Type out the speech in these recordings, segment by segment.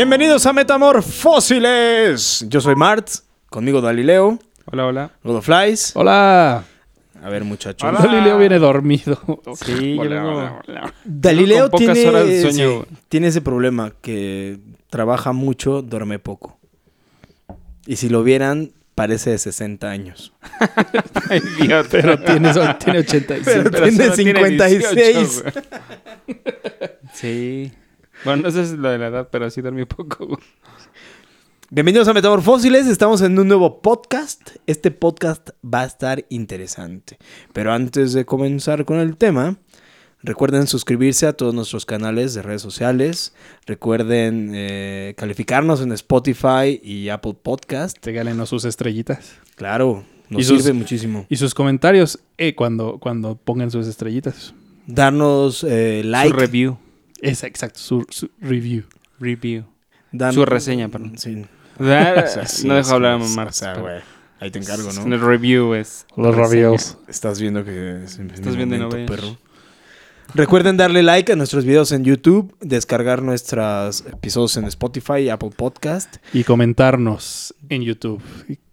Bienvenidos a Metamorfósiles. Yo soy Mart, conmigo Dalileo, Hola, hola. Godoflies. Hola. A ver, muchachos. Hola. Galileo viene dormido. Sí, yo Hola, vengo- hola, hola. Dalileo Con pocas tiene, horas de sueño, sí, güey. tiene ese problema que trabaja mucho, duerme poco. Y si lo vieran, parece de 60 años. Ay, Dios, Pero tiene, tiene 85. Pero pero tiene solo 56. 18, güey. sí. Bueno, no sé si es lo de la edad, pero sí dormí poco. güey. Bienvenidos a Metamorfósiles, estamos en un nuevo podcast. Este podcast va a estar interesante. Pero antes de comenzar con el tema, recuerden suscribirse a todos nuestros canales de redes sociales. Recuerden eh, calificarnos en Spotify y Apple Podcast. Regálenos sus estrellitas. Claro, nos Y sus- sirve muchísimo. Y sus comentarios eh, cuando, cuando pongan sus estrellitas. Darnos eh, like. Su review. Es exacto, su, su review. Review. dan- su reseña, perdón. Sí. O sea, sí, no dejo hablar a mamar. O sea, güey, ahí te encargo, En ¿no? el review es. Los reseña. reviews. Estás viendo que es Estás viendo y no perro. Recuerden darle like a nuestros videos en YouTube, descargar nuestros episodios en Spotify y Apple Podcast. Y comentarnos en YouTube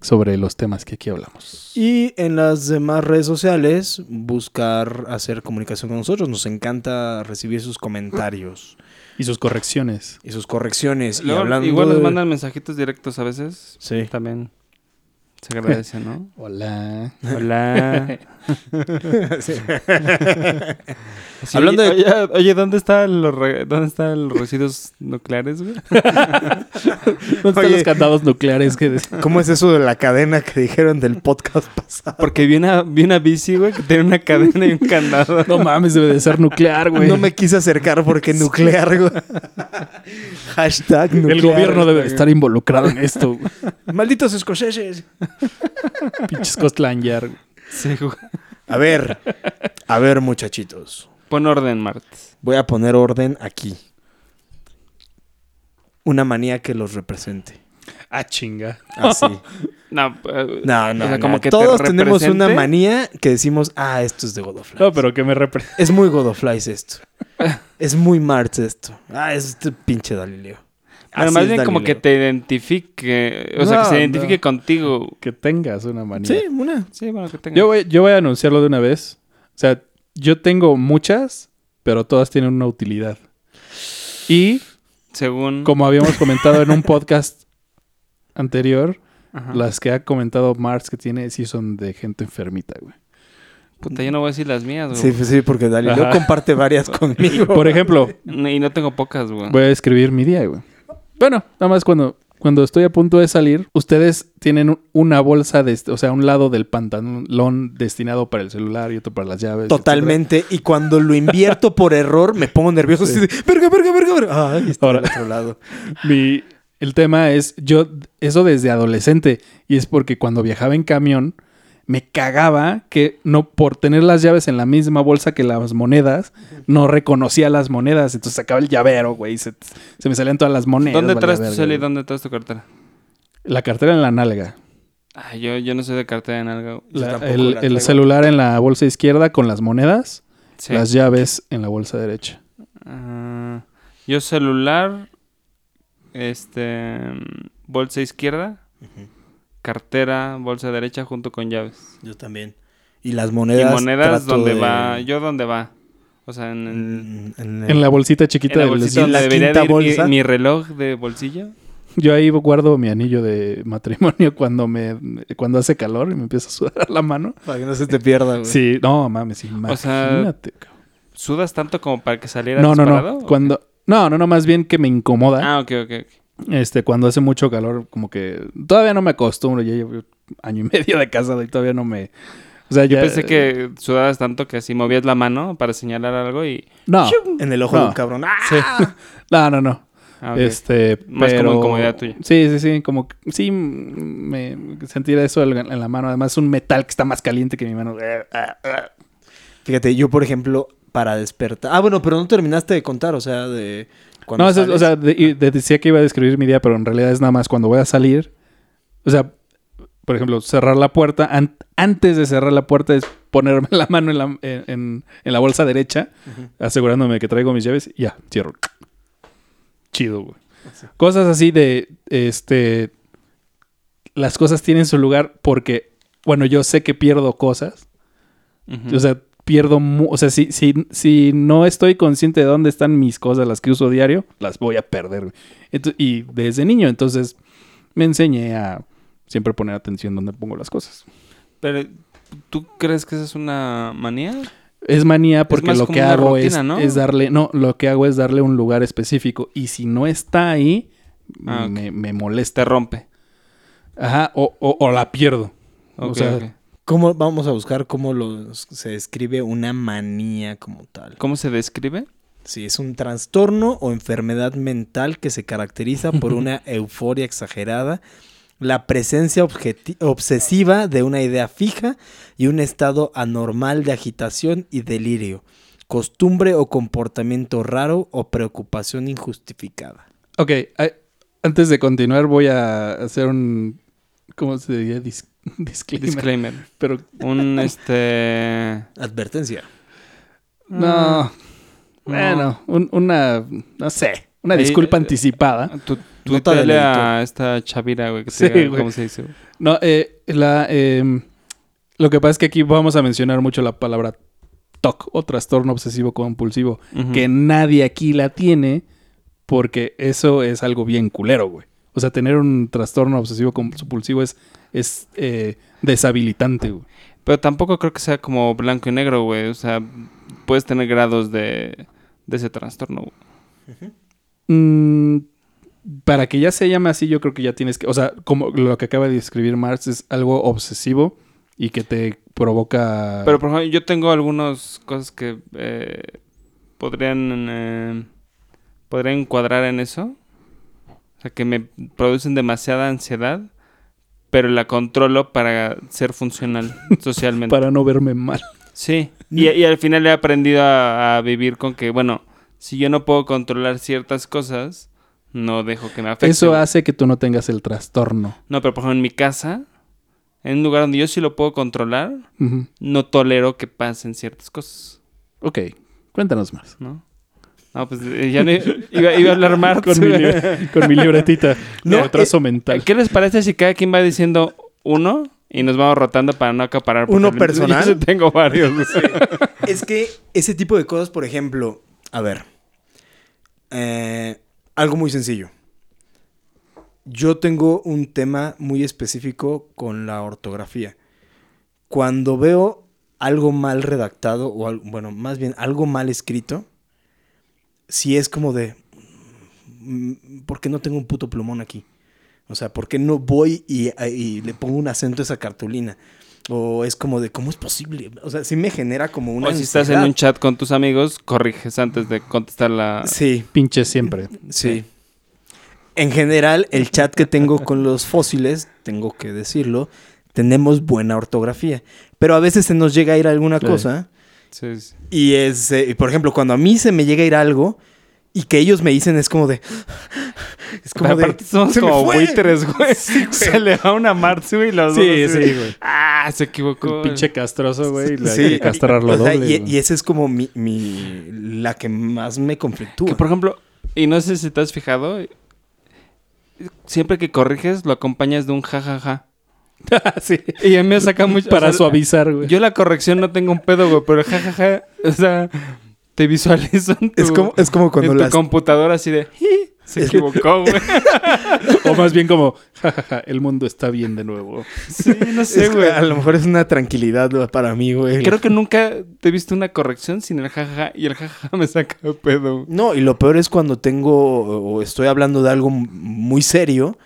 sobre los temas que aquí hablamos. Y en las demás redes sociales, buscar hacer comunicación con nosotros. Nos encanta recibir sus comentarios Y sus correcciones. y sus correcciones. y hablando igual nos de- mandan mensajitos directos a veces. Sí. También se agradece, ¿no? Hola. Hola. Sí. Sí, Hablando de- Oye, oye, ¿dónde están los, re- ¿dónde están los residuos nucleares, güey? ¿Dónde están Oye. los candados nucleares que? ¿Cómo es eso de la cadena que dijeron del podcast pasado? Porque vi una, vi una bici, güey, que tiene una cadena y un candado. No mames, debe de ser nuclear, güey. No me quise acercar porque nuclear, güey. Hashtag nuclear. El gobierno debe de estar involucrado en esto. güey. Malditos escoceses. Pinches Costlandyar. güey. Sí, güey. A ver, a ver, muchachitos. Pon orden, Martes. Voy a poner orden aquí. Una manía que los represente. Ah, chinga. Así. No, eh, No, no, O sea, no. como que te Todos tenemos una manía que decimos, ah, esto es de Godoflies. No, pero que me representa. Es muy Godoflies esto. es muy Marx esto. Ah, es este pinche Dalileo. Bueno, más bien como que te identifique, o sea, que se identifique no. contigo. Que tengas una manía. Sí, una. Sí, bueno, que tenga. Yo voy, yo voy a anunciarlo de una vez. O sea, yo tengo muchas, pero todas tienen una utilidad. Y Según... como habíamos comentado en un podcast anterior, Ajá. las que ha comentado Mars que tiene sí son de gente enfermita, güey. Puta, yo no voy a decir las mías, güey. Sí, pues sí, porque Dalileo Ajá. comparte varias conmigo. Por ejemplo, Y no tengo pocas, güey. voy a escribir mi día, güey. Bueno, nada más cuando, cuando estoy a punto de salir, ustedes tienen un- una bolsa, de, o sea, un lado del pantalón destinado para el celular y otro para las llaves. Totalmente. Y cuando lo invierto por error, me pongo nervioso. Así de, verga, verga, verga, verga. Ay, está Ahora. del otro lado. Mi, el tema es, yo, eso desde adolescente, y es porque cuando viajaba en camión, me cagaba que no, por tener las llaves en la misma bolsa que las monedas, no reconocía las monedas. Entonces sacaba el llavero, güey, y se, se me salían todas las monedas. ¿Dónde traes tu cel y dónde traes tu cartera? La cartera en la nalga. Ay, yo, yo no soy de cartera en La- tampoco el la el traigo. celular en la bolsa izquierda con las monedas, Sí. las llaves en la bolsa derecha. Ah, yo celular, este, bolsa izquierda, cartera, bolsa derecha junto con llaves. Yo también. Y las monedas. y monedas donde de- va, yo donde va. O sea, en, en- En, en- En la bolsita chiquita en la del bolsita jeans. donde la debería de ir mi- bolsa. Mi, reloj de bolsillo. Yo ahí guardo mi anillo de matrimonio cuando me cuando hace calor y me empieza a sudar la mano. Para que no se te pierda, güey. Sí, no mames, imagínate. sea, cabrón. ¿Sudas tanto como para que saliera no, no, no. Cuando no, no, no, más bien que me incomoda. Ah, ok, ok. ok. Este, cuando hace mucho calor, como que todavía no me acostumbro. Ya llevo año y medio de casado y todavía no me. O sea, Yo ya. pensé que sudabas tanto que así movías la mano para señalar algo y... No, En el ojo de un cabrón. ¡Ah! no, no, no. Ah. Este, Más como pero... incomodidad tuya. Sí, sí, sí. Como que- sí, me sentir eso en en la mano. Además, es un metal que está más caliente que mi mano. Fíjate, yo, por ejemplo, para despertar. Ah, bueno, pero no terminaste de contar, o sea, de. Cuando No, es- o sea, de- decía que iba a describir mi día, pero en realidad es nada más cuando voy a salir. O sea, por ejemplo, cerrar la puerta. an- antes de cerrar la puerta es ponerme la mano en la, en, la bolsa derecha, asegurándome que traigo mis llaves y ya, cierro. Chido, güey. Cosas así de, este, las cosas tienen su lugar porque, bueno, yo sé que pierdo cosas. O sea, pierdo, o sea, si, si, si no estoy consciente de dónde están mis cosas, las que uso diario, las voy a perder. y desde niño, entonces, me enseñé a siempre poner atención donde pongo las cosas. Pero, ¿tú crees que esa es una manía? Es manía porque lo que hago rutina, es, ¿no? es darle, no, lo que hago es darle un lugar específico y si no está ahí, Ah, me, me molesta. Rompe. Ajá, o, o- o la pierdo. O sea. ¿Cómo vamos a buscar cómo lo- se describe una manía como tal? ¿Cómo se describe? Sí, es un trastorno o enfermedad mental que se caracteriza por una euforia exagerada, la presencia obsesiva de una idea fija y un estado anormal de agitación y delirio, costumbre o comportamiento raro o preocupación injustificada. Ok, antes de continuar voy a hacer un, ¿cómo se diría? Dis- disclaimer. Disclaimer. Pero Un, este... Advertencia. no, bueno, un- una, no sé, una Ahí, disculpa eh, anticipada. Del tuiteale editor. a esta chavira, güey, que te Sí, diga güey. cómo se dice. güey. No, eh, la, eh, lo que pasa es que aquí vamos a mencionar mucho la palabra TOC o trastorno obsesivo compulsivo, que nadie aquí la tiene porque eso es algo bien culero, güey. O sea, tener un trastorno obsesivo compulsivo es, es eh, deshabilitante, güey. Pero tampoco creo que sea como blanco y negro, güey. O sea, puedes tener grados de, de ese trastorno. güey. Mm, para que ya se llame así, yo creo que ya tienes que, o sea, como lo que acaba de describir Marx es algo obsesivo y que te provoca... Pero, por ejemplo, yo tengo algunas cosas que eh, podrían, eh, podrían encuadrar en eso. Sea, que me producen demasiada ansiedad, pero la controlo para ser funcional socialmente. para no verme mal. Sí, y, y al final he aprendido a, a vivir con que, bueno, si yo no puedo controlar ciertas cosas, no dejo que me afecte. Eso hace que tú no tengas el trastorno. No, pero por ejemplo en mi casa, en un lugar donde yo sí lo puedo controlar, no tolero que pasen ciertas cosas, Ok, cuéntanos más. ¿no? No, pues eh, ya no iba, iba a hablar Marx. Con mi, con libretita No, de retraso mental. ¿Qué les parece si cada quien va diciendo uno y nos vamos rotando para no acaparar? ¿Uno yo personal? sí tengo varios. Es que ese tipo de cosas, por ejemplo, a ver, eh, algo muy sencillo. Yo tengo un tema muy específico con la ortografía. Cuando veo algo mal redactado, o al- bueno, más bien algo mal escrito, si es como de, mm, ¿por qué no tengo un puto plumón aquí? O sea, ¿por qué no voy y, y le pongo un acento a esa cartulina? O es como de, ¿cómo es posible? O sea, sí me genera como una... o si estás en un chat con tus amigos, corriges antes de contestar la... Sí, Pinche siempre. sí. En general, el chat que tengo con los fósiles, tengo que decirlo, tenemos buena ortografía. Pero a veces se nos llega a ir alguna Sí. cosa. Sí, sí. Y es, eh, por ejemplo, cuando a mí se me llega a ir algo y que ellos me dicen es como de... Es como de... aparte somos "Se me como fue". buitres, güey. Se le va una güey, y los dos Sí, así sí, güey. Ah, se equivocó. El pinche castroso, güey. le Sí, Hay que castrarlo o sea, doble. y, y esa es como mi, mi- la que más me conflictúa. Que por ejemplo, y no sé si te has fijado, siempre que corriges lo acompañas de un jajaja. sí. Y a mí me saca mucho. Para o sea, suavizar, güey. Yo la corrección no tengo un pedo, güey, pero el jajaja, o sea, te visualizo en tu, es, como, es como cuando en tu computadora así de. Se equivocó, güey. O más bien como, jajaja, el mundo está bien de nuevo. Sí, no sé, güey. a lo mejor es una tranquilidad para mí, güey. Creo que nunca te he visto una corrección sin el jajaja y el jajaja me saca de pedo. No, y lo peor es cuando tengo o estoy hablando de algo muy serio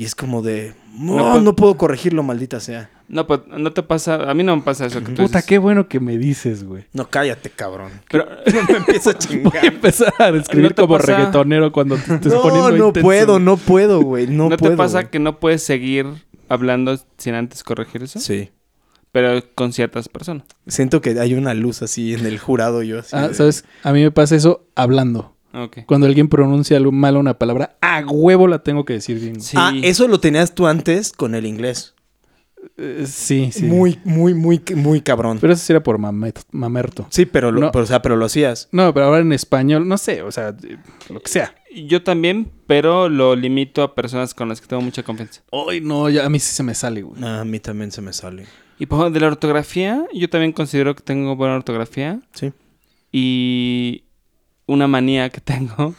y es como de, no, No, no, pues- puedo corregirlo, maldita sea. No, pues no te pasa, a mí no me pasa eso que tú Puta, dices. qué bueno que me dices, güey. No, cállate, cabrón. Pero No me empiezo a Voy a chingar. empezar a describir ¿No te como pasa? reggaetonero cuando te estés No, poniendo no intenso. puedo, no puedo, güey. No, ¿No, puedo. te pasa güey. que no puedes seguir hablando sin antes corregir eso? Sí. Pero con ciertas personas. Siento que hay una luz así en el jurado, yo así. Ah, de- ¿sabes? A mí me pasa eso hablando. Cuando alguien pronuncia algo mal una palabra, a huevo la tengo que decir bien. Sí. Ah, eso lo tenías tú antes con el inglés. Eh, sí, sí. Muy, muy, muy, muy cabrón. Pero eso sí era por mamet- mamerto. sí, pero lo, No. pero, o sea, pero lo hacías. No, pero ahora en español, no sé, o sea, lo que sea. Yo también, pero lo limito a personas con las que tengo mucha confianza. Ay, no, ya a mí sí se me sale, güey. Ah, a mí también se me sale. Y por ejemplo, de la ortografía, yo también considero que tengo buena ortografía. Sí. Y una manía que tengo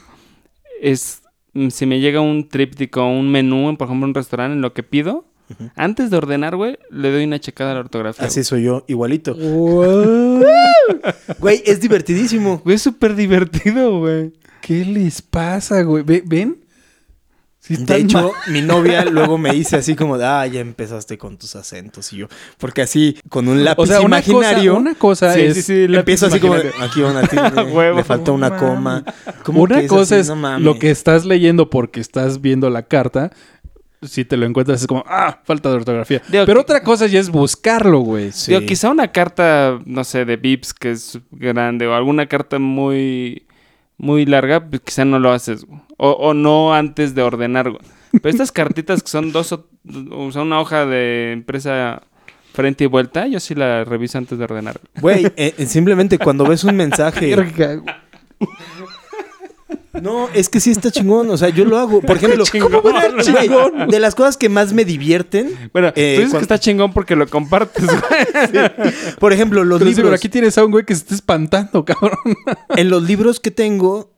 es mm, si me llega un tríptico, un menú, por ejemplo, un restaurante, en lo que pido, antes de ordenar, güey, le doy una checada a la ortografía. Así soy yo, igualito. Güey, es divertidísimo. Güey, es súper divertido, güey. ¿Qué les pasa, güey? Ve- ¿Ven? Sí De hecho, mal. mi novia luego me dice así como, de, ah, ya empezaste con tus acentos y yo, porque así con un lápiz O sea, una imaginario, cosa, una cosa Sí, es... sí, sí, empiezo así como, aquí van a ti, Huevo. le faltó una coma. ¿Cómo Una que cosa así? es No lo que estás leyendo porque estás viendo la carta. Si te lo encuentras es como, ah, falta de ortografía. Digo, Pero otra cosa ya es buscarlo, güey. Sí. Digo, quizá una carta, no sé, de Vips que es grande o alguna carta muy, muy larga, pues quizá no lo haces. güey. O, o no antes de ordenar. güey. Pero estas cartitas que son dos o, o sea, una hoja de empresa frente y vuelta, yo sí la reviso antes de ordenar. güey. Eh, simplemente cuando ves un mensaje. No, es que sí está chingón. O sea, yo lo hago. Por ejemplo, Chingón. una- güey, de las cosas que más me divierten. Bueno, Eh, tú dices que está chingón porque lo compartes, güey. Por ejemplo, los Pero sí, libros. pero aquí tienes a un güey que se está espantando, cabrón. En los libros que tengo,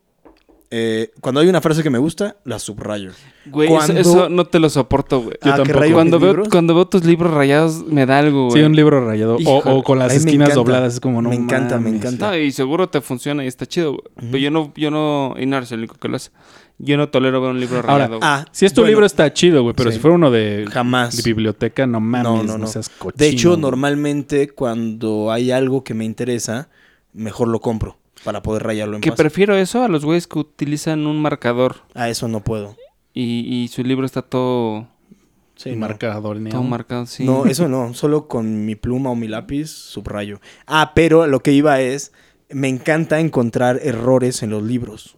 eh, cuando hay una frase que me gusta, la subrayo. Güey, eso, Cuando- eso no te lo soporto, güey. Yo Ah, tampoco. Cuando veo, libros. cuando veo tus libros rayados, me da algo, güey. Sí, un libro rayado. O, con las esquinas encanta. dobladas. Es como, no Me encanta, me encanta. No, y seguro te funciona y está chido, güey. Pero yo no, yo no, y no eres el único que lo hace. Yo no tolero ver un libro Ahora, rayado. Ah, Si es tu bueno, libro está chido, güey. Pero sí. si fuera uno de, Jamás. de biblioteca, no mames. No, No, no, no. seas cochino. De hecho, normalmente cuando hay algo que me interesa, mejor lo compro para poder rayarlo en que paz. prefiero eso a los güeyes que utilizan un marcador A eso no puedo. y, y su libro está todo, Sí, no. marcador todo marcado. Sí. No, eso no. Solo con mi pluma o mi lápiz subrayo. Ah, pero lo que iba es, me encanta encontrar errores en los libros.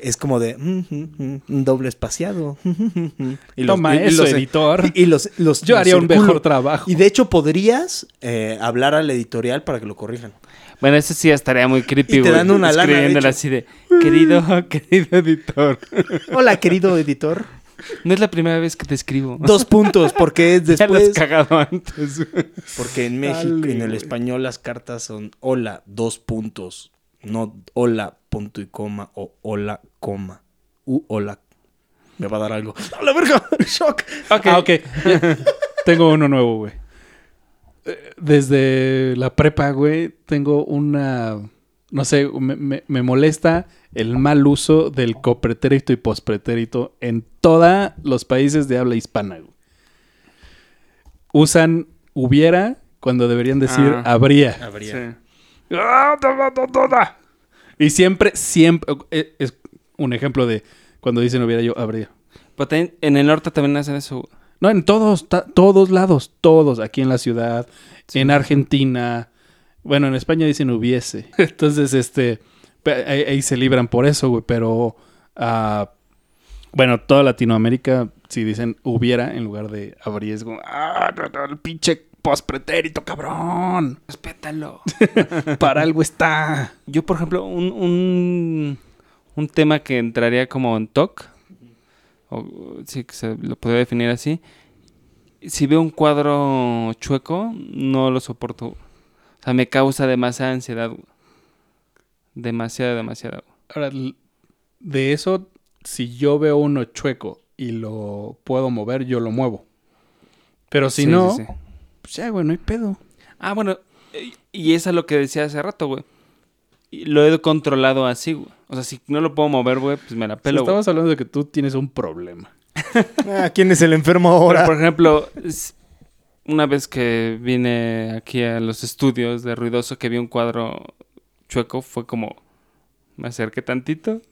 Es como de mm, mm, mm, un doble espaciado. y Toma y- y eso, los- editor. Y los, los- Yo los haría un mejor trabajo. Y de hecho podrías eh, hablar al editorial para que lo corrijan. Bueno, ese sí estaría muy creepy, Y te dan una lana, Escribiéndole así de, querido, querido editor. Hola, querido editor. No es la primera vez que te escribo. Dos puntos, porque es Ya lo has después. cagado antes. Porque en México, Dale, en el español, las cartas son hola, dos puntos. No hola, punto y coma, o hola, coma. U, hola. Me va a dar algo. ¡A la verga! ¡Shock! Ok. Ah, ok. Ya. Tengo uno nuevo, güey. Desde la prepa, güey, tengo una... No sé, me, me- me molesta el mal uso del copretérito y pospretérito en todos los países de habla hispana. güey. Usan hubiera cuando deberían decir Ah. habría. Habría. Sí. Ah. Y siempre, siempre... eh, Es un ejemplo de cuando dicen hubiera yo habría. Pero en el norte también hacen eso. güey. No, en todos, todos lados, todos, aquí en la ciudad, en Argentina, bueno, en España dicen hubiese. Entonces, este, ahí, ahí se libran por eso, güey, pero, ah, bueno, toda Latinoamérica, si dicen hubiera en lugar de habría, es como, ah, no, no, el pinche pospretérito, cabrón, Respétalo. para algo está. Yo, por ejemplo, un, un, un tema que entraría como en TOC, o sí que se lo podría definir así. Si veo un cuadro chueco, no lo soporto. O sea, me causa demasiada ansiedad. Demasiada, demasiada. Ahora, de eso, si yo veo uno chueco y lo puedo mover, yo lo muevo. Pero si Sí, no, sí, sí. pues ya, güey, no hay pedo. Ah, bueno, eh, y eso es lo que decía hace rato, güey. Lo he controlado así, güey. O sea, si no lo puedo mover, güey, pues me la pelo, güey. estamos hablando de que tú tienes un problema. Ah, ¿Quién es el enfermo Pero, ahora? por ejemplo, una vez que vine aquí a los estudios de Ruidoso que vi un cuadro chueco, fue como... Me acerqué tantito,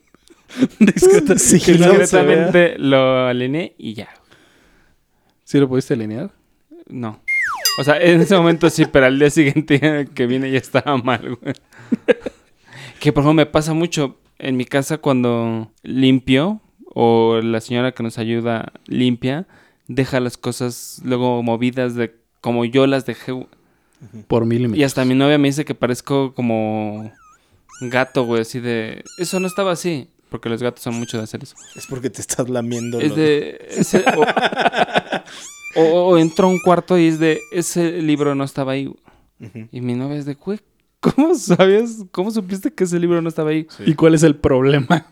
discretamente lo alineé y ya. ¿Sí lo pudiste alinear? No. O sea, en ese momento sí, pero al día siguiente que vine ya estaba mal, güey. Que por ejemplo me pasa mucho en mi casa cuando limpio o la señora que nos ayuda limpia, deja las cosas luego movidas de como yo las dejé. güey. Por milímetros. Y hasta mi novia me dice que parezco como gato, güey, así de... Eso no estaba así. Porque los gatos son mucho de hacer eso. Es porque te estás lamiendo. Es los- de. ese- o, o- o entró a un cuarto y es de. Ese libro no estaba ahí. Ujú. Y mi novia es de, güey, ¿cómo sabías? ¿Cómo supiste que ese libro no estaba ahí? ¿Y cuál es el problema?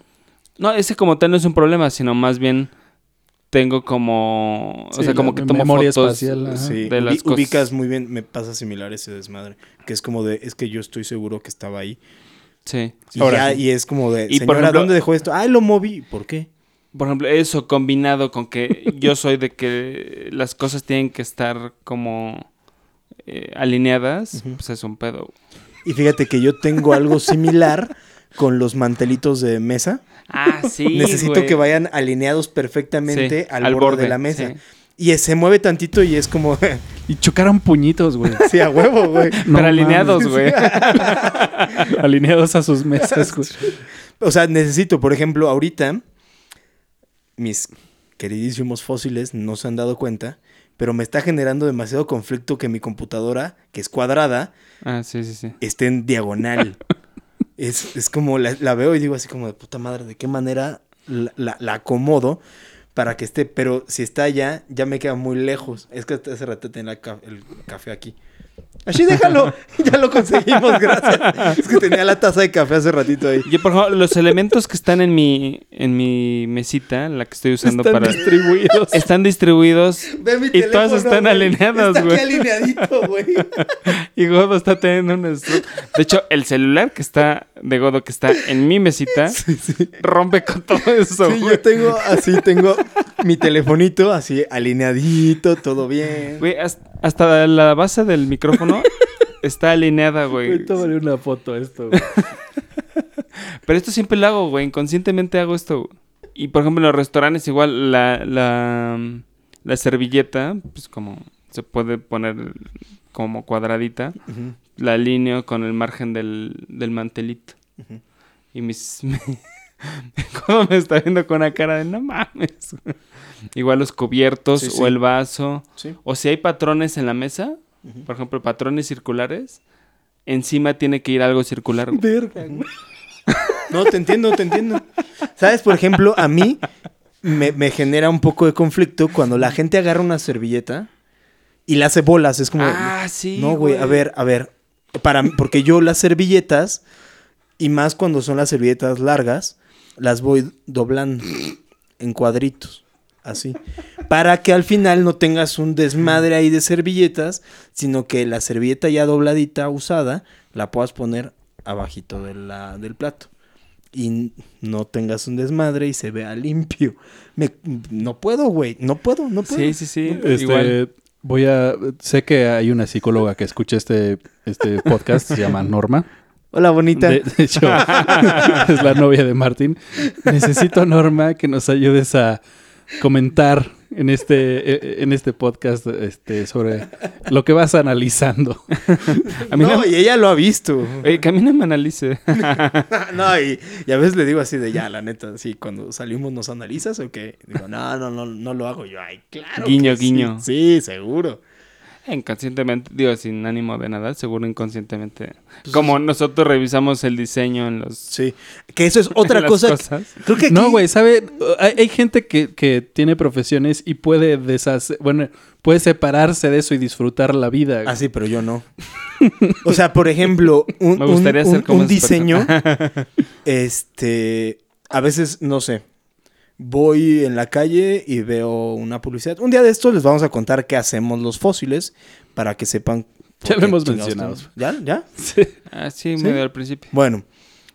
No, ese como tal no es un problema, sino más bien tengo como. Sí, o sea, como la que tomo memoria fotos. espacial. Sí, de las cosas. ubicas muy bien, me pasa similar ese desmadre, que es como de, es que yo estoy seguro que estaba ahí. Sí. Y, Ahora ya- sí. y es como de, Y, por ejemplo- ¿dónde dejó esto? Ay, lo moví. ¿Por qué? Por ejemplo, eso combinado con que yo soy de que las cosas tienen que estar como eh, alineadas, Ujú. pues es un pedo. Y fíjate que yo tengo algo similar con los mantelitos de mesa. Ah, sí. Necesito güey. que vayan alineados perfectamente Sí, al, borde, de la mesa. sí. Y se mueve tantito y es como, Y chocaron puñitos, güey. sí, a huevo, güey. No Pero alineados, güey. Alineados a sus mesas, güey. O sea, necesito, por ejemplo, ahorita, mis queridísimos fósiles no se han dado cuenta, pero me está generando demasiado conflicto que mi computadora, que es cuadrada, Ah, sí, sí, sí. esté en diagonal. es, es como la, la veo y digo así como de puta madre, ¿de qué manera la, la- la acomodo para que esté? Pero si está allá, ya me queda muy lejos. Es que hace rato tenía el café aquí. Así déjalo, ya lo conseguimos, gracias. Es que tenía la taza de café hace ratito ahí. Yo, por ejemplo, los elementos que están en mi, en mi mesita, la que estoy usando Están para... distribuidos. Están distribuidos Ve mi y todas teléfono, están güey. alineadas, Está güey. aquí alineadito, güey. Y Godo está teniendo un. De hecho, el celular que está de Godo, que está en mi mesita, rompe con todo eso. Sí, güey. yo tengo así, tengo mi telefonito así alineadito, todo bien. Güey, hasta, hasta la base del micrófono está alineada, güey. Güey, tómale una foto a esto, güey. Pero esto siempre lo hago, güey. Inconscientemente hago esto. güey. Y por ejemplo, en los restaurantes, igual la, la, la servilleta, pues como se puede poner como cuadradita, la alineo con el margen del, del mantelito. Y mis. ¿Cómo me está viendo con una cara de no mames? Igual los cubiertos Sí, sí. o el vaso. Sí. O si hay patrones en la mesa, por ejemplo, patrones circulares, encima tiene que ir algo circular. Verga. No, te entiendo, te entiendo. ¿Sabes? Por ejemplo, a mí me, me genera un poco de conflicto cuando la gente agarra una servilleta y la hace bolas. Es como, Ah, sí. no, güey, a ver, a ver. Para porque yo las servilletas, y más cuando son las servilletas largas, las voy doblando en cuadritos. Así. Para que al final no tengas un desmadre ahí de servilletas, sino que la servilleta ya dobladita, usada, la puedas poner abajito de la, del plato. Y no tengas un desmadre y se vea limpio. Me, no puedo, güey. No puedo, no puedo. Sí, sí, sí. Este, Igual. Voy a... Sé que hay una psicóloga que escucha este, este podcast, se llama Norma. Hola, bonita. De, de hecho, es la novia de Martín. Necesito, Norma, que nos ayudes a comentar en este, eh, en este podcast este, sobre lo que vas analizando. A mí no, no, y ella lo ha visto. Oye, que a mí no me analice. no, y, y a veces le digo así de ya, la neta, sí, cuando salimos nos analizas o qué. Digo, no, no, no, no lo hago yo. Ay, claro. Guiño, sí. guiño. Sí, seguro. Inconscientemente, digo, sin ánimo de nada, seguro inconscientemente. Como nosotros revisamos el diseño en los... Sí. Que eso es otra cosa. Creo que aquí- No, güey, ¿sabe? Hay, hay gente que, que tiene profesiones y puede deshacer, bueno, puede separarse de eso y disfrutar la vida. Ah, sí, pero yo no. O sea, por ejemplo, un, Me gustaría un- ser un- como un diseño, este, a veces, no sé, voy en la calle y veo una publicidad. Un día de estos les vamos a contar qué hacemos los fósiles para que sepan. Ya lo hemos mencionado. ¿Ya? ¿Ya? Ah, sí, ¿Sí? medio al principio. Bueno,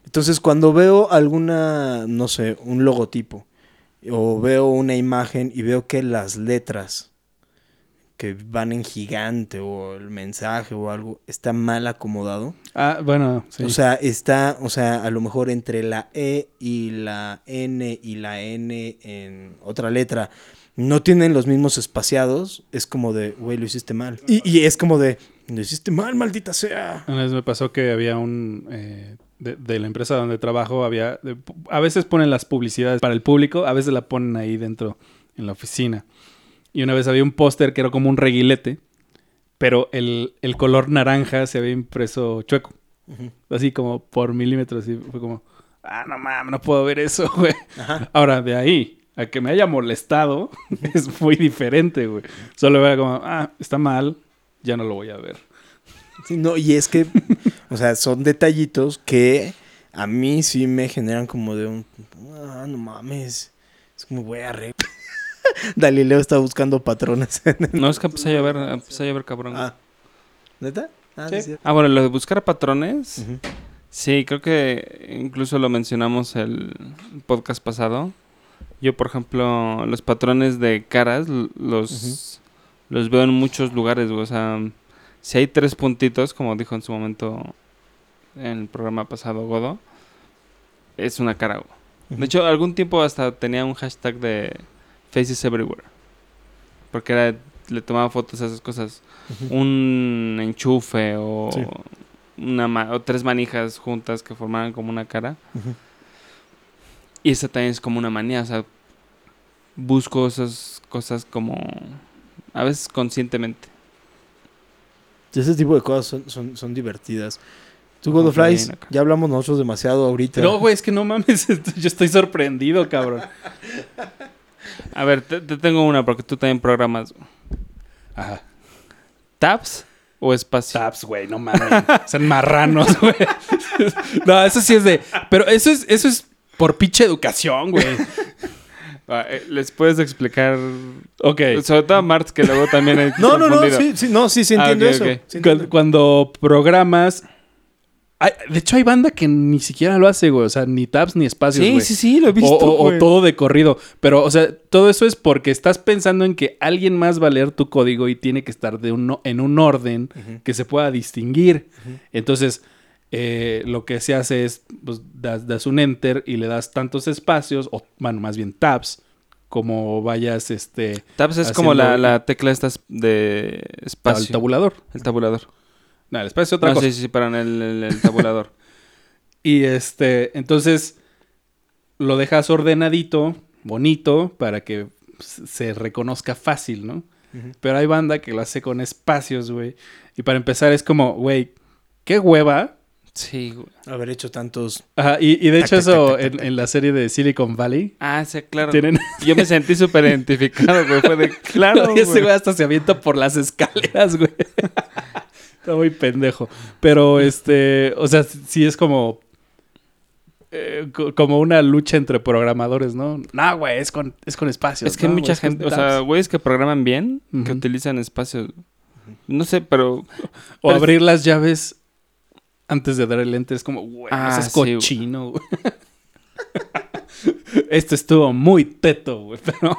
entonces cuando veo alguna, no sé, un logotipo o veo una imagen y veo que las letras que van en gigante o el mensaje o algo está mal acomodado. Ah, bueno, sí. O sea, está, o sea, a lo mejor entre la E y la N y la N en otra letra no tienen los mismos espaciados, es como de, güey, lo hiciste mal. Y, y es como de, lo hiciste mal, maldita sea. Una vez me pasó que había un... eh, de, de la empresa donde trabajo, había... de- a veces ponen las publicidades para el público, a veces la ponen ahí dentro, en la oficina. Y una vez había un póster que era como un reguilete, pero el, el color naranja se había impreso chueco. Así como por milímetros. Y fue como, ah, no mames, no puedo ver eso, güey. Ajá. Ahora, de ahí a que me haya molestado es muy diferente, güey. Solo veo como, ah, está mal, ya no lo voy a ver. Sí, no, y es que, o sea, son detallitos que a mí sí me generan como de un, ah, no mames, es como voy a re... Dalileo está buscando patrones. No, es que empecé a llover, empecé a llover cabrón. ah, ¿neta? Ah, Sí. Ah, bueno, lo de buscar patrones. Sí, creo que incluso lo mencionamos el podcast pasado. Yo, por ejemplo, los patrones de caras los, los veo en muchos lugares. O sea, si hay tres puntitos, como dijo en su momento en el programa pasado Godo, es una cara. Ujú. De hecho, algún tiempo hasta tenía un hashtag de Faces Everywhere. Porque era, le tomaba fotos a esas cosas. Un enchufe o, Sí. una ma- o tres manijas juntas que formaran como una cara. Y esa también es como una manía. O sea, busco esas cosas como... A veces conscientemente. Ese tipo de cosas son, son, son divertidas. Tú, bien acá. ya hablamos nosotros demasiado ahorita. No, güey, es que no mames, yo estoy sorprendido, cabrón. A ver, te, te tengo una porque tú también programas. Ajá. ¿Tabs o espacio? Taps, güey, no mames. Son marranos, güey. No, eso sí es de. Pero eso es, eso es por pinche educación, güey. Ah, eh, ¿Les puedes explicar? Ok. Sobre todo a Marx, que luego también he No, no, no, sí, sí, no, sí, sí Ah, entiendo ok, eso. sí entiendo. Cuando programas. Hay- de hecho, hay banda que ni siquiera lo hace, güey. O sea, ni tabs ni espacios, Sí, güey. sí, sí, lo he visto. o- o güey. todo de corrido. Pero, o sea, todo eso es porque estás pensando en que alguien más va a leer tu código y tiene que estar de un, en un orden que se pueda distinguir. Entonces, eh, lo que se hace es, pues, das, das un enter y le das tantos espacios, o bueno, más bien tabs, como vayas este, Tabs es como la, la tecla estas de al espacio. tabulador. el tabulador. No, el espacio es otra No, cosa. sí, sí, pero en el, el- el tabulador. Y este, entonces lo dejas ordenadito, bonito, para que se reconozca fácil, ¿no? Pero hay banda que lo hace con espacios, güey. Y para empezar es como, güey, qué hueva. sí, güey. Haber hecho tantos. Ajá, y, y de hecho tac, eso tac, tac, en, tac. en la serie de Silicon Valley Ah, sí, claro. tienen... Yo me sentí súper identificado, güey. Fue de, claro, y ese güey. güey hasta se avienta por las escaleras, güey. Está muy pendejo. Pero este, o sea, sí es como... eh, co- como una lucha entre programadores, ¿no? No, güey, es con, es con espacios. Es que hay ¿no, mucha gente, o sea, güeyes que programan bien, que utilizan espacios. No sé, pero O pero es- abrir las llaves antes de dar el enter es como, güey, Ah, es sí, cochino, güey. Esto estuvo muy teto, güey, pero...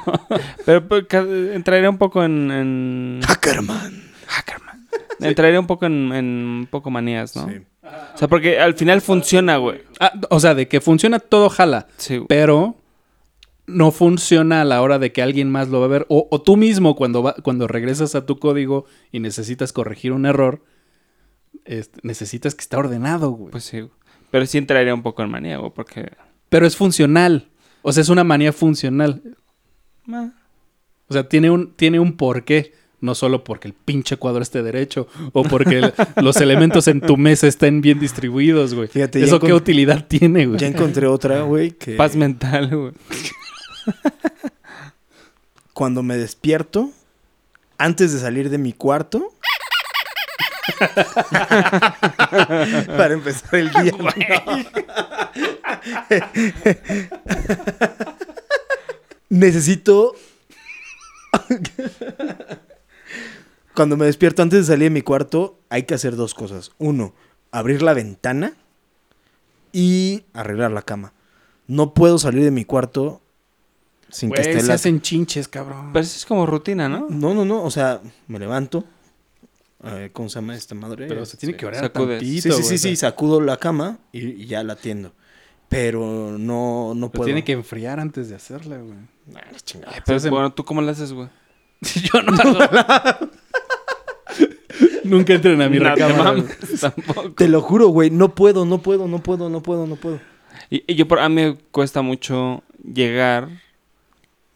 pero, entraría un poco en, en Hackerman. Hackerman. Entraría un poco en, en un poco manías, ¿no? Sí. O sea, porque al final funciona, güey. Ah, o sea, de que funciona todo jala, Sí, güey. pero no funciona a la hora de que alguien más lo va a ver. O, o tú mismo cuando, va, cuando regresas a tu código y necesitas corregir un error, este, necesitas que esté ordenado, güey. Pues sí, güey. Pero sí entraría un poco en manía, güey, porque... pero es funcional. O sea, es una manía funcional. O sea, tiene un, tiene un porqué. No solo porque el pinche cuadro esté derecho o porque el- los elementos en tu mesa estén bien distribuidos, güey. Fíjate, ¿Eso qué utilidad tiene, güey? Ya encontré otra, güey, que Paz mental, güey. cuando me despierto, antes de salir de mi cuarto, para empezar el día. Necesito. Cuando me despierto antes de salir de mi cuarto, hay que hacer dos cosas. Uno, abrir la ventana y arreglar la cama. No puedo salir de mi cuarto sin que esté se la... hacen chinches, cabrón. Pero eso es como rutina, ¿no? No, no, no. O sea, me levanto. eh, ¿Cómo se llama esta madre? Pero se tiene que orar sacudes. tantito, Sí, sí, sí, sí. Sacudo la cama y, y ya la atiendo. Pero no, no Pero puedo. tiene que enfriar antes de hacerla, güey. Ah, la chingada. Pero bueno, ¿tú cómo lo haces, güey? Yo no hago- Nunca entren a mi No recámara. tampoco. Te lo juro, güey. No puedo, no puedo, no puedo, no puedo, no puedo. Y, y yo, por, a mí me cuesta mucho llegar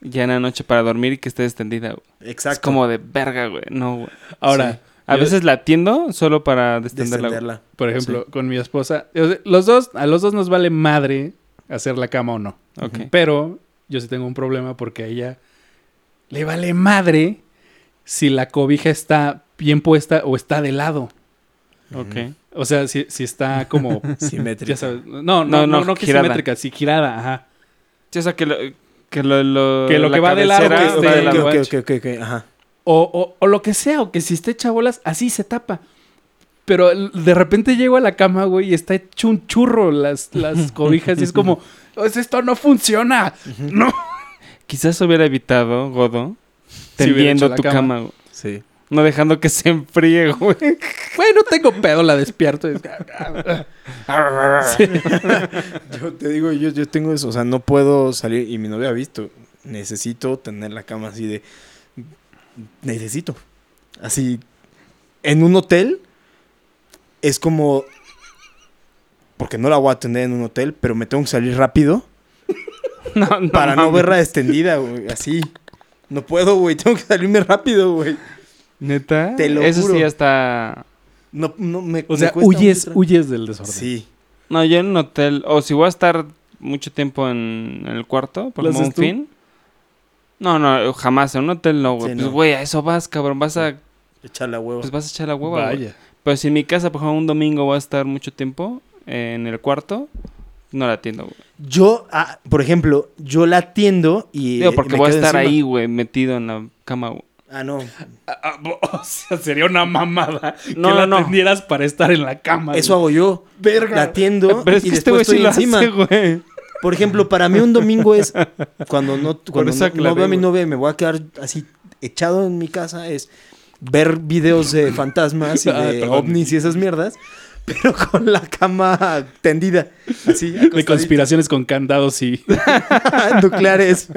ya en la noche para dormir y que esté extendida, güey. Exacto. Es como de verga, güey. No, güey. Ahora, A Yo- veces la atiendo solo para descenderla. Descenderla. Por ejemplo, con mi esposa, los dos, a los dos nos vale madre hacer la cama o no. Pero yo sí tengo un problema porque a ella le vale madre si la cobija está bien puesta o está de lado. Ok. O sea, si, si está como, Simétrica. ya sabes, no, no, No, no, no, no, que girada. simétrica, sí girada, ajá. Sí, o sea, que lo que lo, lo- Que lo la que va de lado, va esté- de Ok, lado. ok, lado. ok, ok, ok, ajá. O, o, o lo que sea, o que si está hecha bolas, así se tapa. Pero de repente llego a la cama, güey, y está hecho un churro las, las cobijas y es como, "Pues esto no funciona. No. Quizás hubiera evitado, Godo, Si tendiendo la tu cama. cama. güey. Sí. No dejando que se enfríe, güey. Güey, no tengo pedo, la despierto. Es- Yo te digo, yo, yo tengo eso, o sea, no puedo salir, y mi novia ha visto, necesito tener la cama así de, necesito, así, en un hotel, es como, porque no la voy a tener en un hotel, pero me tengo que salir rápido No, no para no verla extendida, güey, así, no puedo, güey, tengo que salirme rápido, güey, ¿Neta? Te lo Eso juro. sí ya está... no, no, me O sea, huyes, huyes del desorden. Sí, No, yo en un hotel... O si voy a estar mucho tiempo en, en el cuarto, por ¿Lo como un tú? fin... No, no, jamás. En un hotel no, güey. Sí, pues, no. güey, a eso vas, cabrón. Vas a... echar la hueva. Pues vas a echar la hueva, güey. Vaya. Pero si en mi casa, por ejemplo, un domingo voy a estar mucho tiempo en el cuarto, no la atiendo, güey. Yo, ah, por ejemplo, yo la atiendo y. Digo, porque me voy a estar encima. ahí, güey, metido en la cama, güey. Ah, no. O sea, sería una mamada No, que la no, atendieras para estar en la cama. Eso güey. hago yo. Verga. La atiendo Pero es y que este después sí estoy lo encima. hace, güey. Por ejemplo, para mí un domingo es cuando no, cuando eso no, aclaré, no veo a mi novia y me voy a quedar así echado en mi casa es ver videos de fantasmas y Ah, de ovnis y esas mierdas, pero con la cama tendida, así De conspiraciones con candados y... nucleares.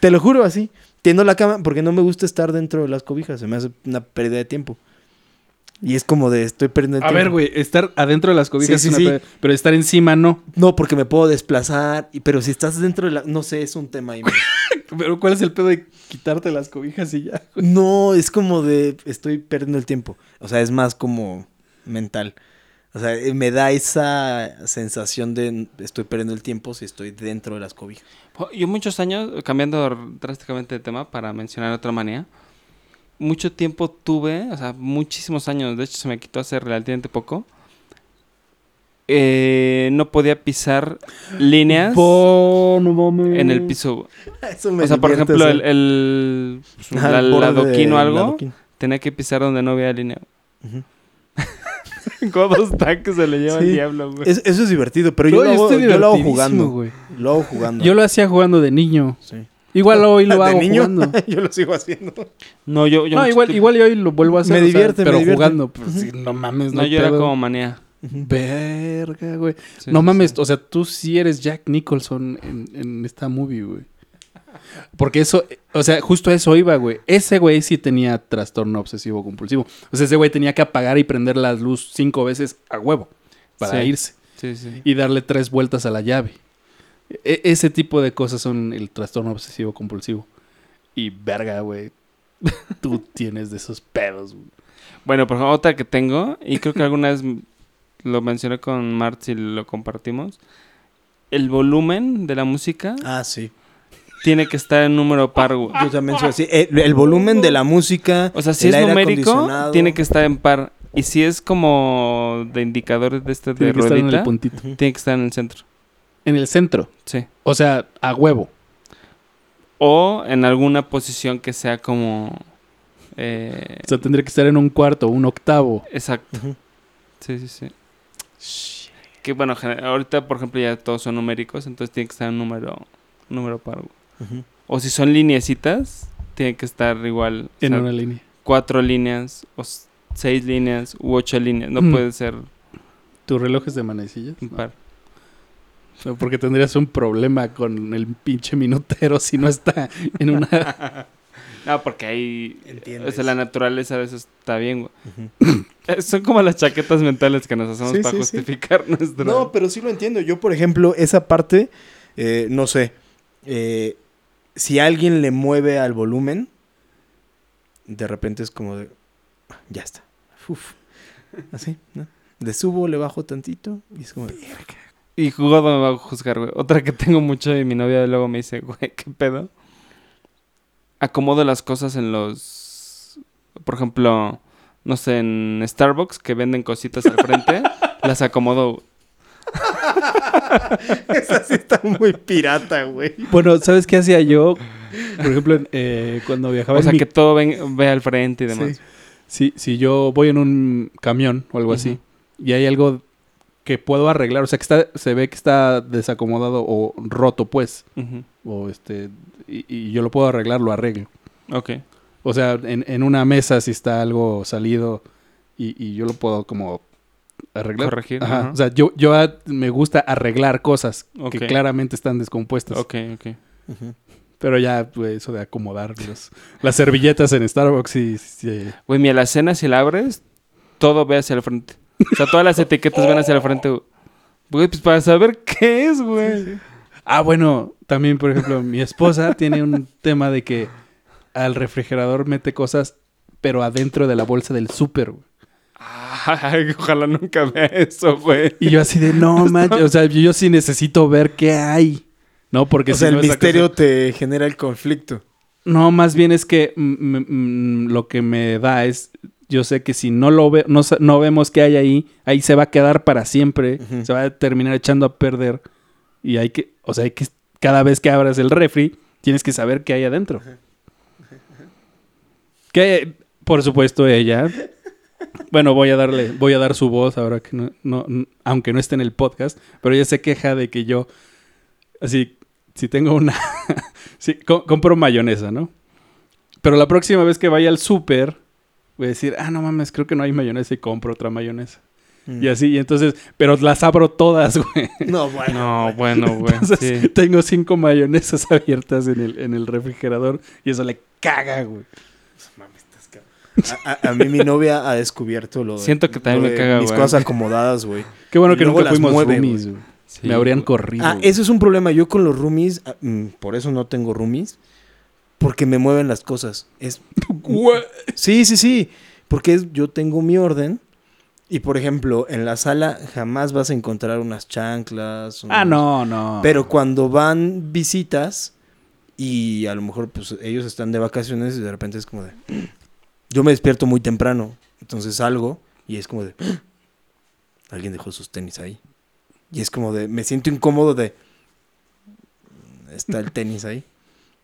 Te lo juro así. Tiendo la cama porque no me gusta estar dentro de las cobijas, se me hace una pérdida de tiempo. Y es como de estoy perdiendo el A tiempo. ver, güey, estar adentro de las cobijas Sí, es sí, una sí. pe- pero estar encima no. No, porque me puedo desplazar, y- pero si estás dentro de la... No sé, es un tema ahí. Pero ¿cuál es el pedo de quitarte las cobijas y ya? No, es como de... Estoy perdiendo el tiempo. O sea, es más como mental. O sea, eh, me da esa sensación de estoy perdiendo el tiempo si estoy dentro de las cobijas. Yo muchos años, cambiando drásticamente de tema para mencionar otra manía, mucho tiempo tuve, o sea, muchísimos años, de hecho se me quitó hace relativamente poco, eh, no podía pisar líneas en el piso. Eso me O sea, por ejemplo, el, el, la- el el adoquín o algo, tenía que pisar donde no había línea. Ujú. Codos que se le lleva Sí. el diablo, güey. Es- eso es divertido, pero No, yo, lo, hago, estoy yo lo hago jugando. güey. Lo hago jugando. Yo lo hacía jugando de niño. Sí. Igual hoy lo ¿De hago niño? jugando. yo lo sigo haciendo. No, yo, yo No, igual, tiempo- igual y hoy lo vuelvo a hacer. Me o sea, divierte, me pero divierte. jugando. Pues, sí, no mames, No, no, yo era pedo. como manía. Verga, güey. Sí, no mames, sí. o sea, tú sí eres Jack Nicholson en, en esta movie, güey. Porque eso, o sea, justo a eso iba, güey. Ese güey sí tenía trastorno obsesivo compulsivo. O sea, ese güey tenía que apagar y prender la luz cinco veces a huevo para Sí. irse Sí, sí. y darle tres vueltas a la llave. E- ese tipo de cosas son el trastorno obsesivo compulsivo. Y verga, güey. Tú tienes de esos pedos, güey. Bueno, por ejemplo, otra que tengo, y creo que alguna vez lo mencioné con Marx y lo compartimos. El volumen de la música Ah, sí. Tiene que estar en número par, güey. Yo también soy así. El, el volumen de la música. O sea, si el es aire numérico, tiene que estar en par. Y si es como de indicadores de este de Tiene que estar en el ruedita, puntito. Tiene que estar en el centro. En el centro. Sí. O sea, a huevo. O en alguna posición que sea como... eh, O sea, tendría que estar en un cuarto, un octavo. exacto. Sí, sí, sí. Que bueno, ahorita por ejemplo ya todos son numéricos, entonces tiene que estar en número, número par. güey. O si son lineecitas, tiene que estar igual. o En sea, una línea. Cuatro líneas, o seis líneas, u ocho líneas. No Mm. puede ser ¿Tu reloj es de manecillas? No. impar. No, porque tendrías un problema con el pinche minutero si no está en una... No, porque ahí. Entiendes. O sea, la naturaleza de eso está bien. Eh, Son como las chaquetas mentales que nos hacemos Sí, para sí, sí. justificar nuestro. No, pero sí lo entiendo. Yo, por ejemplo, esa parte, eh, no sé, eh, si alguien le mueve al volumen, de repente es como de, Ya está. Uf. Así, ¿no? Le subo, le bajo tantito y es como... Y jugado me va a juzgar, güey. Otra que tengo mucho y mi novia luego me dice, güey, ¿qué pedo? Acomodo las cosas en los... Por ejemplo, no sé, en Starbucks que venden cositas al frente. las acomodo. Esa sí está muy pirata, güey. Bueno, ¿sabes qué hacía yo? Por ejemplo, eh, cuando viajaba O en sea, mi- que todo ven- ve al frente y demás. Si, si yo voy en un camión o algo así y hay algo que puedo arreglar, o sea, que está, se ve que está desacomodado o roto, pues, o este, y, y yo lo puedo arreglar, lo arreglo. Ok. O sea, en, en una mesa si está algo salido y, y yo lo puedo como arreglar. Corregir, Ajá. O sea, yo, yo a- me gusta arreglar cosas que claramente están descompuestas. Ok, ok. Pero ya, pues, eso de acomodar los- las servilletas en Starbucks y... sí. Güey, mi alacena, si la abres, todo ve hacia el frente. O sea, todas las etiquetas ven hacia el frente. güey. Güey, pues para saber qué es, güey. Ah, bueno, también, por ejemplo, mi esposa tiene un tema de que al refrigerador mete cosas, pero adentro de la bolsa del súper, güey. Ay, ojalá nunca vea eso, güey. Y yo así de, no, manches, o sea, yo, yo sí necesito ver qué hay. No, porque o si sea, el no misterio cosa- te genera el conflicto. No, más bien es que lo que me da es, yo sé que si no lo ve, no, no vemos qué hay ahí, ahí se va a quedar para siempre, se va a terminar echando a perder y hay que, o sea, hay que cada vez que abras el refri tienes que saber qué hay adentro. Que, por supuesto, ella, bueno, voy a darle, voy a dar su voz ahora que no, no, aunque no esté en el podcast, pero ella se queja de que yo, así, si tengo una, sí, co- compro mayonesa, ¿no? Pero la próxima vez que vaya al súper, voy a decir, ah, no mames, creo que no hay mayonesa y compro otra mayonesa. Mm. Y así, y entonces, pero las abro todas, güey. No, bueno. No, bueno, güey. Entonces, Sí. tengo cinco mayonesas abiertas en el, en el refrigerador y eso le caga, güey. A, a- a mí mi novia ha descubierto lo de, Siento que también me caga, mis cosas acomodadas, güey. Qué bueno Y que nunca fuimos mueve, roomies, güey. Sí, Me habrían corrido. Ah, eso es un problema. Yo con los roomies, ah, mm, por eso no tengo roomies, porque me mueven las cosas. Es. Sí, sí, sí. Porque es- yo tengo mi orden. Y por ejemplo, en la sala jamás vas a encontrar unas chanclas. Ah, no, no. Pero cuando van visitas y a lo mejor pues ellos están de vacaciones y de repente es como de... Yo me despierto muy temprano, entonces salgo y es como de... Alguien dejó sus tenis ahí. Y es como de... Me siento incómodo de... Está el tenis ahí.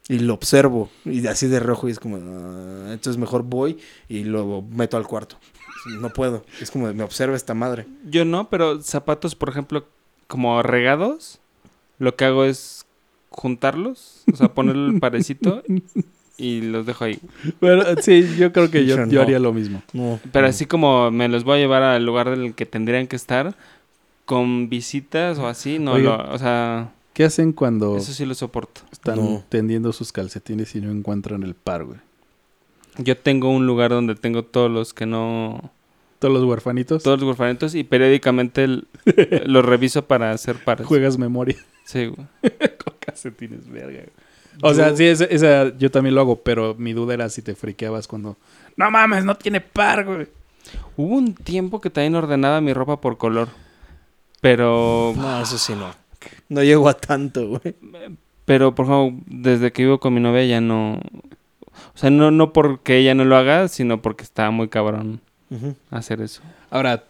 Y lo observo y así de rojo y es como... "Ah", entonces mejor voy y lo meto al cuarto. No puedo. Es como de, me observa esta madre. Yo no, pero zapatos, por ejemplo, como regados, lo que hago es juntarlos, o sea, ponerle el parecito y los dejo ahí. Bueno, sí, yo creo que yo, Yo haría lo mismo. No. Pero no. así como me los voy a llevar al lugar del que tendrían que estar, con visitas o así, no, lo, o sea, ¿Qué hacen cuando eso sí lo soporto. están No. tendiendo sus calcetines y no encuentran el par, güey? Yo tengo un lugar donde tengo todos los que no... Todos los huerfanitos Todos los huerfanitos y periódicamente los reviso para hacer pares. juegas memoria Sí, güey. con calcetines, verga. güey. O sea, sí, esa, esa yo también lo hago, pero mi duda era si te friqueabas cuando... No mames, no tiene par, güey. Hubo un tiempo que también ordenaba mi ropa por color. Pero, No, eso sí no. No llego a tanto, güey. pero por ejemplo, desde que vivo con mi novia ya no... O sea, no, no porque ella no lo haga, sino porque está muy cabrón hacer eso. Ahora,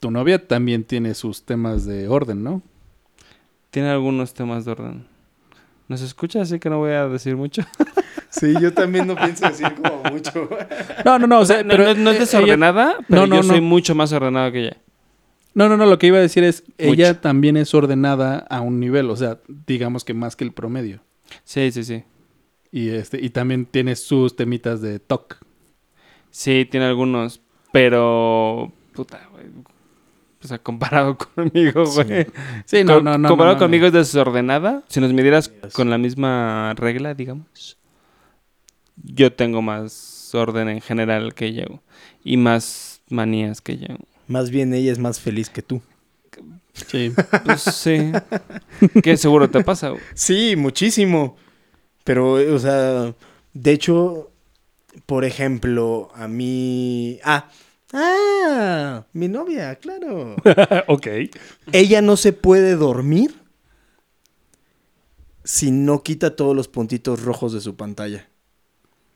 tu novia también tiene sus temas de orden, ¿no? Tiene algunos temas de orden. Nos escucha, así que no voy a decir mucho. Sí, yo también no pienso decir como mucho. No, no, no, o sea, No, pero no- no es desordenada, pero No, no, yo soy mucho más ordenado que ella. No, no, no, lo que iba a decir es, ella Mucho. también es ordenada a un nivel, o sea, digamos que más que el promedio. Sí, sí, sí. Y este y también tiene sus temitas de TOC. Sí, tiene algunos, pero... Puta, güey. O sea, comparado conmigo, güey. Sí, no, no, no. Comparado no, no, conmigo es desordenada. Si nos midieras con la misma regla, digamos. Yo tengo más orden en general que ella. Y más manías que ella. Más bien ella es más feliz que tú. Sí. Pues sí. ¿Qué seguro te pasa? güey? Sí, muchísimo. Pero, o sea, de hecho, por ejemplo, a mí... Ah, ah, mi novia, claro. ok. Ella no se puede dormir si no quita todos los puntitos rojos de su pantalla.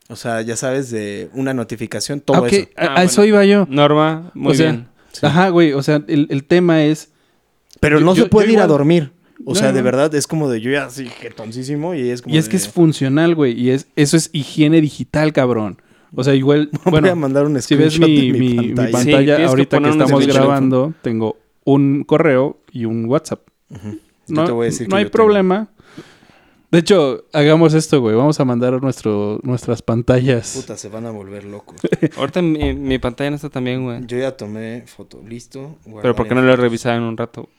O sea, ya sabes, de una notificación, todo Ah, eso. a, Ah, a eso bueno. iba yo. Norma, muy O sea, bien. Sí. Ajá, güey. O sea, el, el tema es. Pero yo- no yo- se puede ir a dormir. O No, sea, de no. verdad, es como de yo ya así jetoncísimo y es como Y es que es funcional, güey. Y es, eso es higiene digital, cabrón. O sea, igual. Voy bueno, a mandar un si ves mi, de mi- mi pantalla. Sí, pantalla, ahorita que, estamos grabando, tengo un correo y un WhatsApp. No, te voy a decir no hay tengo. problema. De hecho, hagamos esto, güey. Vamos a mandar nuestro, nuestras pantallas. Puta, se van a volver locos. Ahorita mi, mi pantalla no está tan bien, güey. Yo ya tomé foto, listo. Pero ¿por qué no lo revisado en un rato?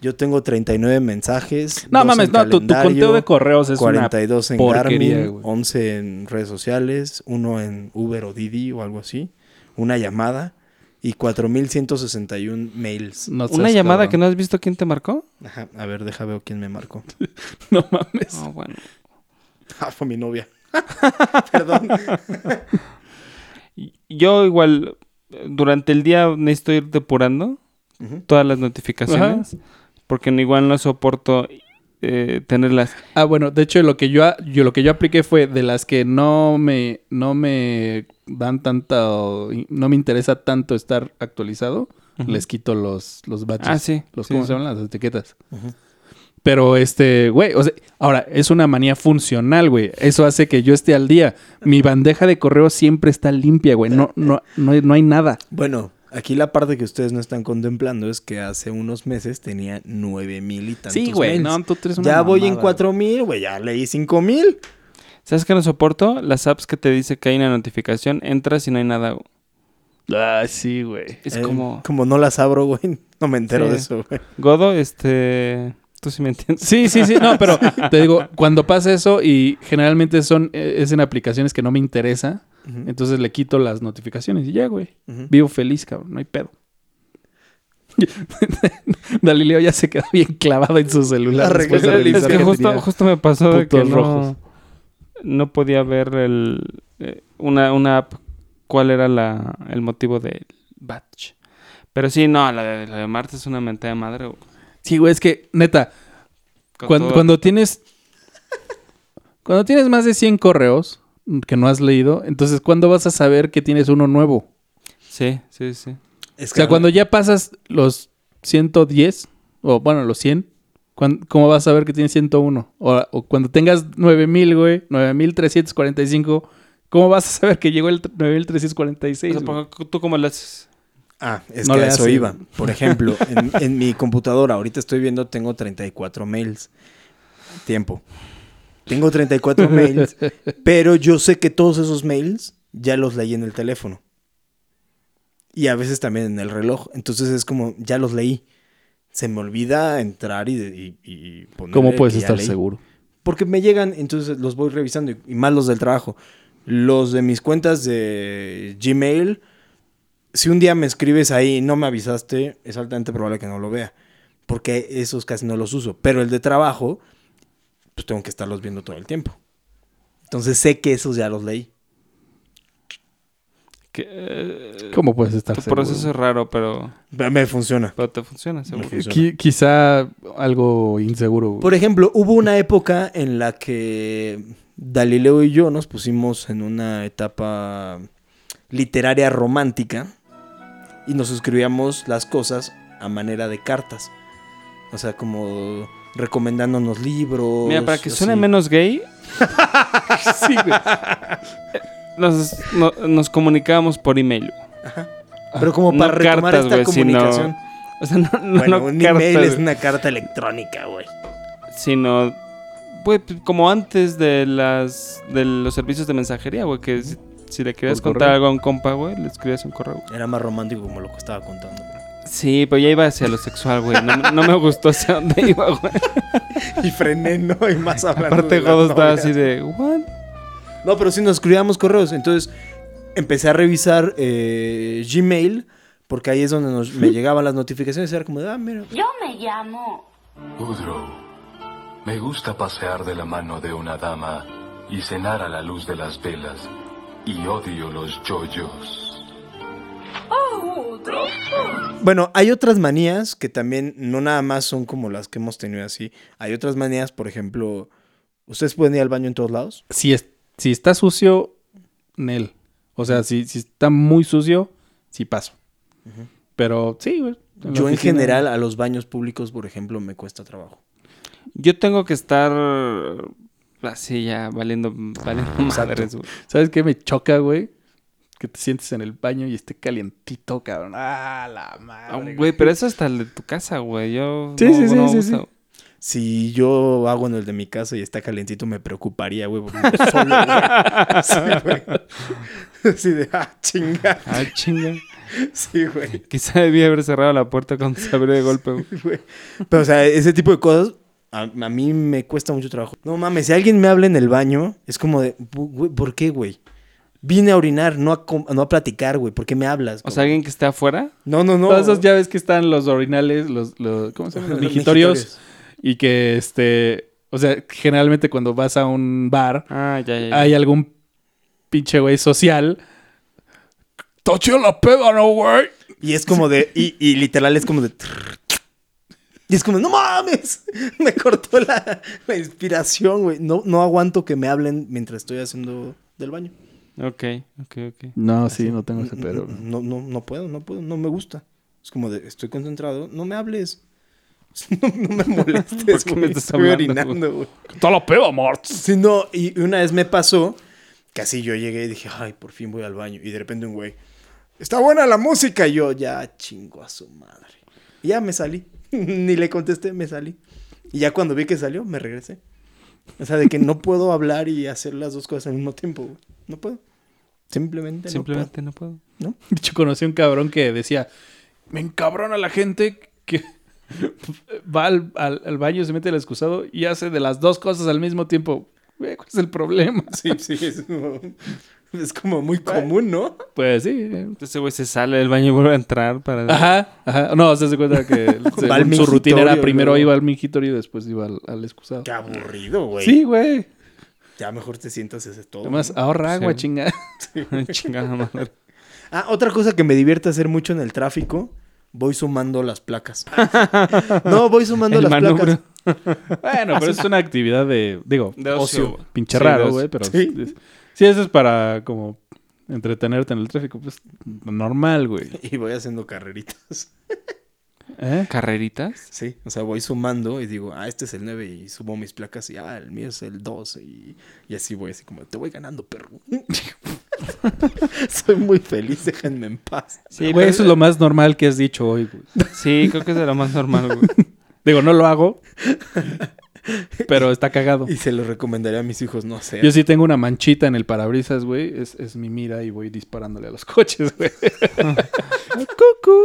Yo tengo 39 mensajes. No dos mames, en no, tu, tu calendario, conteo de correos es 42 en Garmin, güey. 11 en redes sociales, uno en Uber o Didi o algo así, una llamada y 4161 mails. una... no ¿Una seas llamada cabrón. que no has visto quién te marcó? Ajá, a ver, deja ver quién me marcó. No mames. No, bueno. Ah, fue mi novia. Perdón. Y- Yo igual, eh, durante el día necesito ir depurando todas las notificaciones. Porque igual no soporto eh, tenerlas. Ah, bueno, de hecho lo que yo, yo lo que yo apliqué fue de las que no me no me dan tanta no me interesa tanto estar actualizado, les quito los los badges. Ah, sí. Los sí, cómo sí. se llaman las etiquetas. Pero este, güey, o sea, ahora es una manía funcional, güey. Eso hace que yo esté al día. Mi bandeja de correo siempre está limpia, güey. No no no no hay nada. Bueno, aquí la parte que ustedes no están contemplando es que hace unos meses tenía 9000 y tantos Sí, güey, no, tú eres una Ya voy en mamada, 4000, güey, ya leí 5000. ¿Sabes qué no soporto? Las apps que te dice que hay una notificación, entras y no hay nada. Ah, sí, güey. Es Eh, como... Como no las abro, güey. No me entero Sí. de eso, güey. Godo, este... Tú sí me entiendes. Sí, sí, sí, no, pero te digo, cuando pasa eso y generalmente son eh, es en aplicaciones que no me interesa, Entonces le quito las notificaciones y ya, güey. Vivo feliz, cabrón, no hay pedo. Galileo ya se quedó bien clavado en su celular. Después de Es que que justo, justo me pasó de que no, no podía ver el, eh, una, una app cuál era la, el motivo del batch. Pero sí, no, la de, la de Marte es una mentada de madre. güey. Sí, güey, es que, neta, cuando, todo- cuando tienes... Cuando tienes más de 100 correos que no has leído, entonces, ¿cuándo vas a saber que tienes uno nuevo? Sí, sí, sí. Es O sea, cuando ya pasas los 110, o bueno, los 100, ¿cuán- ¿cómo vas a saber que tienes 101? O, o cuando tengas 9000, güey, 9345, ¿cómo vas a saber que llegó el t- 9346? O sea, ¿Tú cómo le haces? Ah, es No que a eso hace. iba. Por ejemplo, en, en mi computadora, ahorita estoy viendo, tengo 34 mails. Tiempo. Tengo 34 mails, pero yo sé que todos esos mails ya los leí en el teléfono. Y a veces también en el reloj. Entonces es como, ya los leí. Se me olvida entrar y, y, y ponerle ¿Cómo puedes estar leí. seguro? Porque me llegan, entonces los voy revisando. Y, y más los del trabajo. Los de mis cuentas de Gmail. Si un día me escribes ahí y no me avisaste, es altamente probable que no lo vea. Porque esos casi no los uso. Pero el de trabajo, pues tengo que estarlos viendo todo el tiempo. Entonces sé que esos ya los leí. Que, eh, ¿Cómo puedes estar tu seguro? proceso es raro, pero, Me funciona. pero te funciona, seguro. funciona. Qui- quizá algo inseguro. Por ejemplo, hubo una época en la que Galileo y yo nos pusimos en una etapa literaria romántica y nos escribíamos las cosas a manera de cartas. O sea, como recomendándonos libros. Mira, para que suene así. menos gay, sí, güey. nos, no- nos comunicábamos por email. Pero como No para retomar cartas, esta güey, sino- comunicación. O sea, no, no, bueno, no un email es güey, una carta electrónica, güey. sino pues, como antes de las de los servicios de mensajería, güey, que si, si le querías contar correo. algo a un compa, güey, le escribías un correo. Era más romántico como lo que estaba contando. güey. Sí, pero ya iba hacia lo sexual, güey. No, no me gustó hacia dónde iba, güey. Y frené, ¿no? Y más hablando Aparte, Godo estaba así de, ¿what? No, pero sí nos escribíamos correos. Entonces empecé a revisar eh, Gmail, porque ahí es donde nos- me llegaban las notificaciones. Era como de, ah, mira. Yo me llamo. Woodrow, me gusta pasear de la mano de una dama y cenar a la luz de las velas. y odio los yoyos. Bueno, hay otras manías que también no nada más son como las que hemos tenido así. Hay otras manías, por ejemplo, ¿ustedes pueden ir al baño en todos lados? Si, es, si está sucio, Nel. O sea, si, si está muy sucio, sí paso. Pero sí, güey. Yo en general a los baños públicos, por ejemplo, me cuesta trabajo. Yo tengo que estar así ya valiendo, valiendo madres, güey. ¿Sabes qué me choca, güey? Que te sientes en el baño y esté calientito, cabrón. Ah, la Ah, madre. Güey, pero eso hasta el de tu casa, güey. Yo Sí, no, sí, sí, no sí, sí. Si yo hago en el de mi casa y está calientito, me preocuparía, güey, porque solo, güey. Sí, güey. Así de, ah, chinga. Ah, chinga. Sí, güey. Quizá debía haber cerrado la puerta cuando se abrió de golpe, güey. güey. Pero, o sea, ese tipo de cosas a, a mí me cuesta mucho trabajo. No mames, si alguien me habla en el baño, es como de, "Bu- güey, ¿por qué, güey? Vine a orinar, no a, com- no a platicar, güey. ¿Por qué me hablas? O sea, alguien que esté afuera. no, no, no. Todas esas llaves que están los orinales, los, los ¿cómo se llaman? Los. Y que, este, o sea, generalmente cuando vas a un bar, Ah, ya, ya. ya. hay algún pinche güey social. Toche la peda, ¿no, güey? Y es como de, y, y literal es como de... Y es como, no mames, me cortó la, la inspiración, güey. No, no aguanto que me hablen mientras estoy haciendo del baño. Ok, ok, ok. No, sí, no tengo ese pero. No, no, no puedo, no puedo, no me gusta. Es como de, estoy concentrado, no me hables. No, no me molestes, ¿Por qué me estás estoy orinando, güey. Toda la peda, Mart. Sí, no, y una vez me pasó que así yo llegué y dije, ay, por fin voy al baño. Y de repente un güey, está buena la música. Y yo, ya chingo a su madre. Y ya me salí. Ni le contesté, me salí. Y ya cuando vi que salió, me regresé. O sea, de que no puedo hablar y hacer las dos cosas al mismo tiempo, güey. No puedo. Simplemente, Simplemente no puedo. no puedo. De hecho, conocí un cabrón que decía: Me encabrona la gente que va al, al- al baño, se mete el excusado y hace de las dos cosas al mismo tiempo. Güey, ¿Cuál es el problema? Sí, sí, es como, es como muy común, ¿no? Pues sí. Entonces ese güey se sale del baño y vuelve a entrar para... Ajá, ajá. No, se hace cuenta que su rutina era primero iba al mingitorio y después iba al, al excusado. Qué aburrido, güey. Sí, güey. Ya mejor te sientas ese todo. Además, ¿no? ahorra agua, Sí. chinga. Chingada madre. Ah, otra cosa que me divierte hacer mucho en el tráfico, voy sumando las placas. no, voy sumando El las manubrio. placas. Bueno, pero es una actividad de, digo, De ocio, güey. pinche Sí, raro, ocio. güey, pero Sí. sí. sí, eso es para como entretenerte en el tráfico, pues normal, güey. Y voy haciendo carreritas. ¿Eh? ¿Carreritas? Sí, o sea, voy sumando y digo, ah, este es el 9 y subo mis placas y ah, el mío es el 12 y, y así voy, así como, te voy ganando, perro. Soy muy feliz, déjenme en paz. Sí, Güey, eso es lo más normal que has dicho hoy, güey. Sí, creo que es de lo más normal, güey. Digo, no lo hago, pero está cagado. Y se lo recomendaría a mis hijos no hacer. Yo sí tengo una manchita en el parabrisas, güey. Es, es mi mira y voy disparándole a los coches, güey.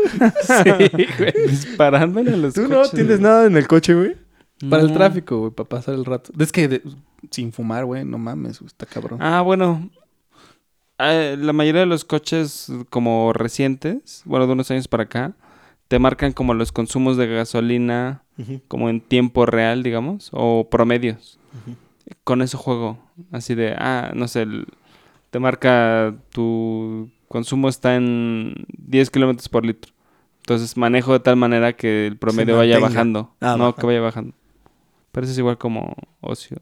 Sí, güey. Disparándole a los ¿Tú no tienes güey. nada en el coche, güey? Para el tráfico, güey, para pasar el rato. Es que de- sin fumar, güey, no mames, güey, está cabrón. Ah, bueno. Eh, la mayoría de los coches como recientes, bueno, de unos años para acá, te marcan como los consumos de gasolina como en tiempo real, digamos, o promedios. Con eso juego. Así de, ah, no sé, el- te marca tu consumo está en 10 kilómetros por litro. Entonces manejo de tal manera que el promedio vaya bajando. Ah, no, baja. que vaya bajando. Pero eso es igual como ocio.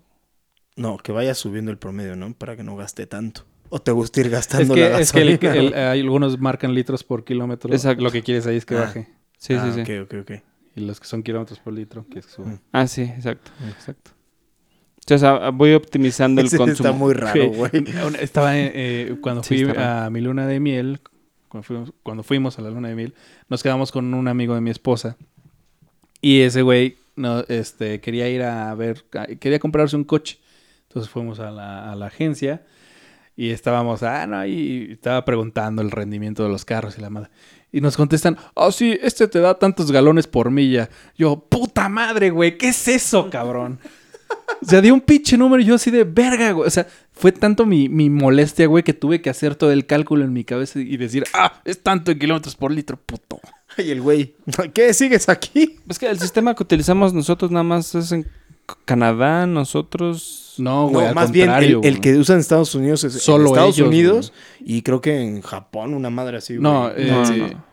No, que vaya subiendo el promedio, ¿no? Para que no gaste tanto. O te gusta ir Es gastando que, la es que el- gasolina, el- ¿no? hay algunos marcan litros por kilómetro. Exacto. Lo que quieres ahí es que Ah. baje. Sí, Ah, sí, sí. ok, ok, ok. Y los que son kilómetros por litro, quieres que suba. Mm. Ah, sí, exacto, exacto. O sea, voy optimizando el Ese consumo. está muy raro, güey. Estaba eh, eh, cuando fui a mi luna de miel, cuando fuimos, cuando fuimos a la luna de miel, nos quedamos con un amigo de mi esposa. Y ese güey no, este, quería ir a ver, quería comprarse un coche. Entonces fuimos a la, a la agencia y estábamos, ah, no, y estaba preguntando el rendimiento de los carros y la madre. Y nos contestan, oh, sí, este te da tantos galones por milla. Yo, puta madre, güey, ¿qué es eso, cabrón? O sea, dio un pinche número y yo así de verga, güey. O sea, fue tanto mi, mi molestia, güey, que tuve que hacer todo el cálculo en mi cabeza y decir, ah, es tanto en kilómetros por litro, puto. Y el güey, ¿qué? ¿Sigues aquí? Es que el sistema que utilizamos nosotros nada más es en Canadá, nosotros. No, No, güey, al más bien el, que usan en Estados Unidos es en Solo Estados ellos, Unidos y creo que en Japón una madre así. güey. No, eh, No, sí. no.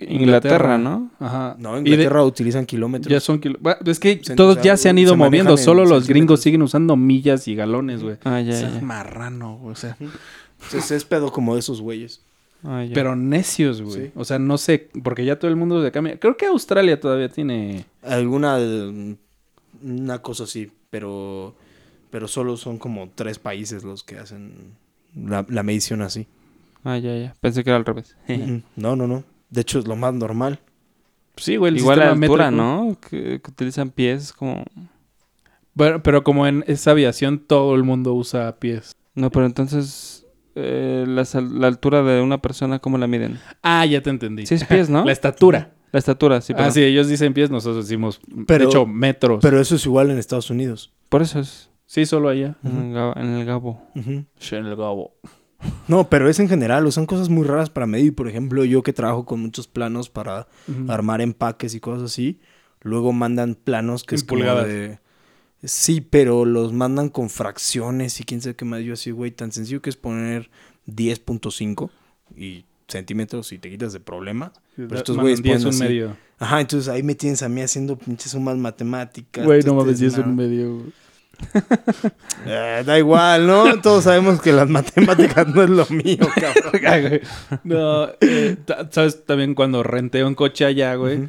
Inglaterra, ¿no? Ajá. No, de- Inglaterra utilizan kilómetros. ya son kilo- bueno, Es que Se- todos o sea, ya se han ido se moviendo. en Solo los gringos siguen usando millas y galones, güey. Ah, ya, es ya. marrano, güey. O sea, es pedo como de esos güeyes. Ah, pero necios, güey. Sí. O sea, no sé, porque ya todo el mundo se cambia. Creo que Australia todavía tiene. Alguna una cosa así, pero pero solo son como tres países los que hacen la, la medición así. Ah, ya, ya. Pensé que era al revés. No, no, no. De hecho es lo más normal. Sí, güey. el Igual la altura, métrico. ¿no? Que, que utilizan pies como... Bueno, pero como en esa aviación todo el mundo usa pies. No, pero entonces... eh, la, la altura de una persona, ¿cómo la miden? Ah, ya te entendí. Sí, es pies, ¿no? La estatura. La estatura, sí. ah, perdón. sí, ellos dicen pies, nosotros decimos, Pero- de hecho, metros. Pero eso es igual en Estados Unidos. Por eso es sí, solo allá. en, el Gabo, en el Gabo. En el Gabo. No, pero es en general, o son cosas muy raras para medir. Por ejemplo, yo que trabajo con muchos planos para armar empaques y cosas así, luego mandan planos que En es como pulgadas. de... Sí, pero los mandan con fracciones y quién sabe qué más. Yo así, güey, tan sencillo que es poner 10.5 y centímetros y te quitas de problemas. Pero estos güeyes 10 ponen así. medio. Ajá, entonces ahí me tienes a mí haciendo pinches sumas matemáticas. Güey, no mames, 10 desmadre. un medio. güey. Eh, da igual, ¿no? Todos sabemos que las matemáticas no es lo mío, cabrón. No, eh, ¿sabes? También cuando renteo un coche allá, güey,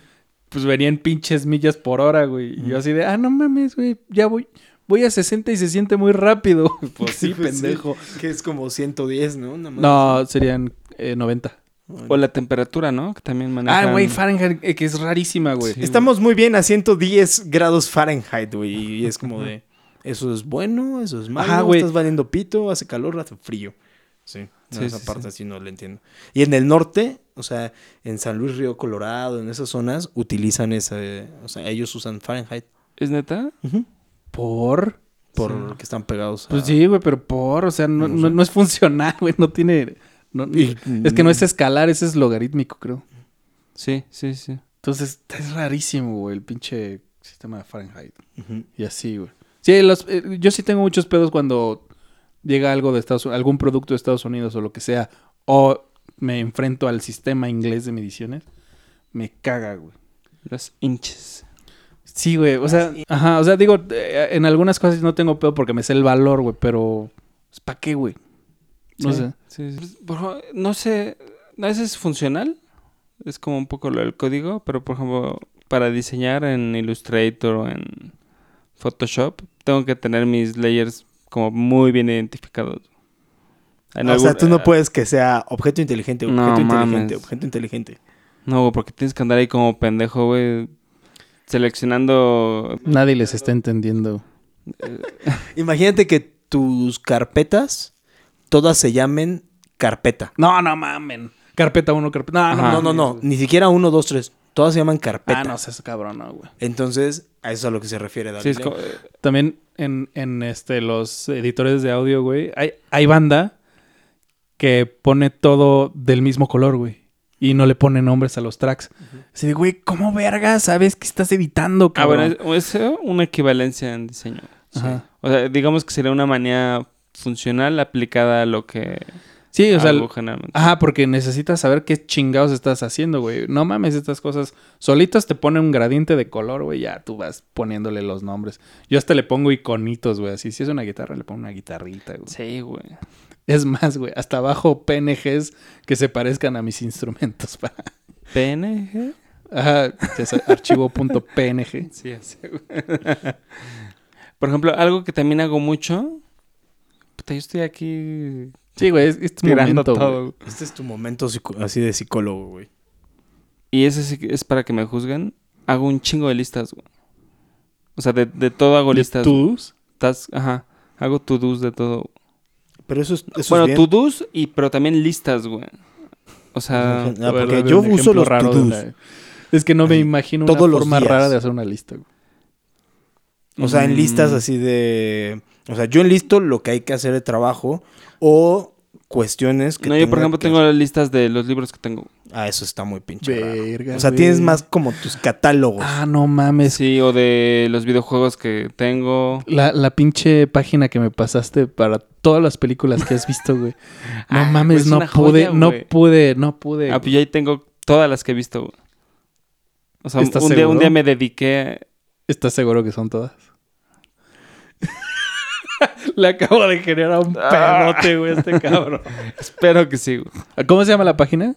pues venían pinches millas por hora, güey. Y yo así de, ah, no mames, güey, ya voy. Voy a 60 y se siente muy rápido. Pues sí, Pues pendejo. que es como 110, ¿no? Nada más. No, serían eh, 90. O la temperatura, ¿no? Que también manejan... Ah, güey, Fahrenheit, eh, que es rarísima, güey. Sí. Estamos muy bien a 110 grados Fahrenheit, güey. Y es como de. Eso es bueno, eso es malo. Ajá, güey. Estás valiendo pito, hace calor, hace frío. Sí, Sí, esa sí, parte sí no la entiendo. Y en el norte, o sea, en San Luis Río Colorado, en esas zonas, utilizan ese. O sea, ellos usan Fahrenheit. ¿Es neta? ¿Por? Porque están pegados a. Pues sí, güey, pero por, o sea, no, No no, es funcional, güey, no tiene... no- Y- es que no es escalar, ese es logarítmico, creo. Sí, sí, sí. Entonces, es rarísimo, güey, el pinche sistema de Fahrenheit. Y así, güey. Sí, los, eh, yo sí tengo muchos pedos cuando llega algo de Estados Unidos, algún producto de Estados Unidos o lo que sea, o me enfrento al sistema inglés de mediciones, me caga, güey. Los inches. Sí, güey, o sea, ajá, o sea, digo, eh, en algunas cosas no tengo pedo porque me sé el valor, güey, pero ¿para qué, güey? No Sí, sé. sí, sí. Por ejemplo, no sé, a veces es funcional, es como un poco lo del código, pero por ejemplo, para diseñar en Illustrator o en Photoshop, tengo que tener mis layers como muy bien identificados. En o algún- sea, tú no eh, puedes que sea objeto inteligente, objeto No inteligente, mames. objeto inteligente. No, güey, porque tienes que andar ahí como pendejo, güey, seleccionando... Nadie les está entendiendo. Imagínate que tus carpetas todas se llamen carpeta. No, no mamen. Carpeta 1, carpeta. No, Ajá. No, no, no, ni siquiera uno, dos, tres. Todas se llaman carpeta. Ah, no seas cabrón, no, güey. Entonces, a eso es a lo que se refiere Sí, es como- eh, También en, en este, los editores de audio, güey, hay, hay banda que pone todo del mismo color, güey. Y no le pone nombres a los tracks. Así de, güey, ¿cómo verga sabes que estás editando, Ah, bueno, cabrón? es, es una equivalencia en diseño. Ajá. O sea, digamos que sería una manía funcional aplicada a lo que Sí, o sea, generalmente. ajá, porque necesitas saber qué chingados estás haciendo, güey. No mames estas cosas. Solitos te pone un gradiente de color, güey, ya tú vas poniéndole los nombres. Yo hasta le pongo iconitos, güey. Así, si es una guitarra, le pongo una guitarrita, güey. Sí, güey. Es más, güey, hasta abajo PNGs que se parezcan a mis instrumentos. para- PNG. Ajá, archivo.png. Sí, así, güey. Por ejemplo, algo que también hago mucho. Puta, yo estoy aquí Sí, güey, es, es tu momento, todo. güey. Este es tu momento así de psicólogo, güey. Y ese es para que me juzguen. Hago un chingo de listas, güey. O sea, de, de todo hago ¿De listas. tus? Ajá. Hago to-dos de todo. Pero eso es, eso bueno, es bien. to-dos y pero también listas, güey. O sea, Ah, ver, porque yo uso los to-dos. la- Es que no me imagino todos una los forma días. rara de hacer una lista, güey. O sea, en listas Mm. así de... O sea, yo enlisto lo que hay que hacer de trabajo o cuestiones que no, yo por ejemplo que tengo las listas de los libros que tengo. Ah, eso está muy pinche raro. Verga, O sea, tienes más como tus catálogos. Ah, no mames. Sí, o de los videojuegos que tengo. La, la pinche página que me pasaste para todas las películas que has visto, güey. No Ah, mames, pues no pude, joya, no pude, no pude. Ah, pues yo ahí tengo todas las que he visto. güey. O sea, un ¿Estás un día, un día me dediqué. ¿Estás seguro que son todas? Le acabo de generar un Ah. pedote, güey, este cabrón. Espero que sí. güey. ¿Cómo se llama la página?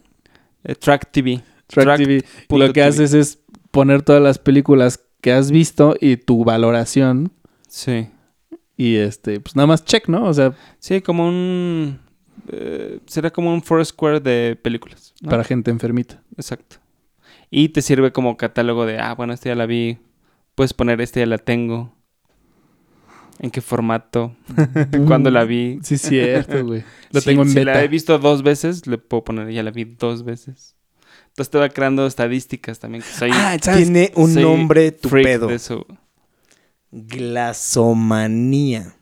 Eh, Track TV. Track, Track TV. Lo que TV. haces es poner todas las películas que has visto y tu valoración Sí. y este, pues nada más check, ¿no? O sea, Sí, como un. eh, será como un Foursquare de películas. ¿no? para gente enfermita. Exacto. Y te sirve como catálogo de, ah, bueno, esta ya la vi. Puedes poner esta ya la tengo. ¿En qué formato? ¿Cuándo la vi? Sí, cierto, güey. Lo Si- tengo en si beta. la he visto dos veces, le puedo poner, ya la vi dos veces. Entonces te va creando estadísticas también. Que soy Ah, ¿sabes? Tiene un soy nombre tu pedo. de eso. Glasomanía.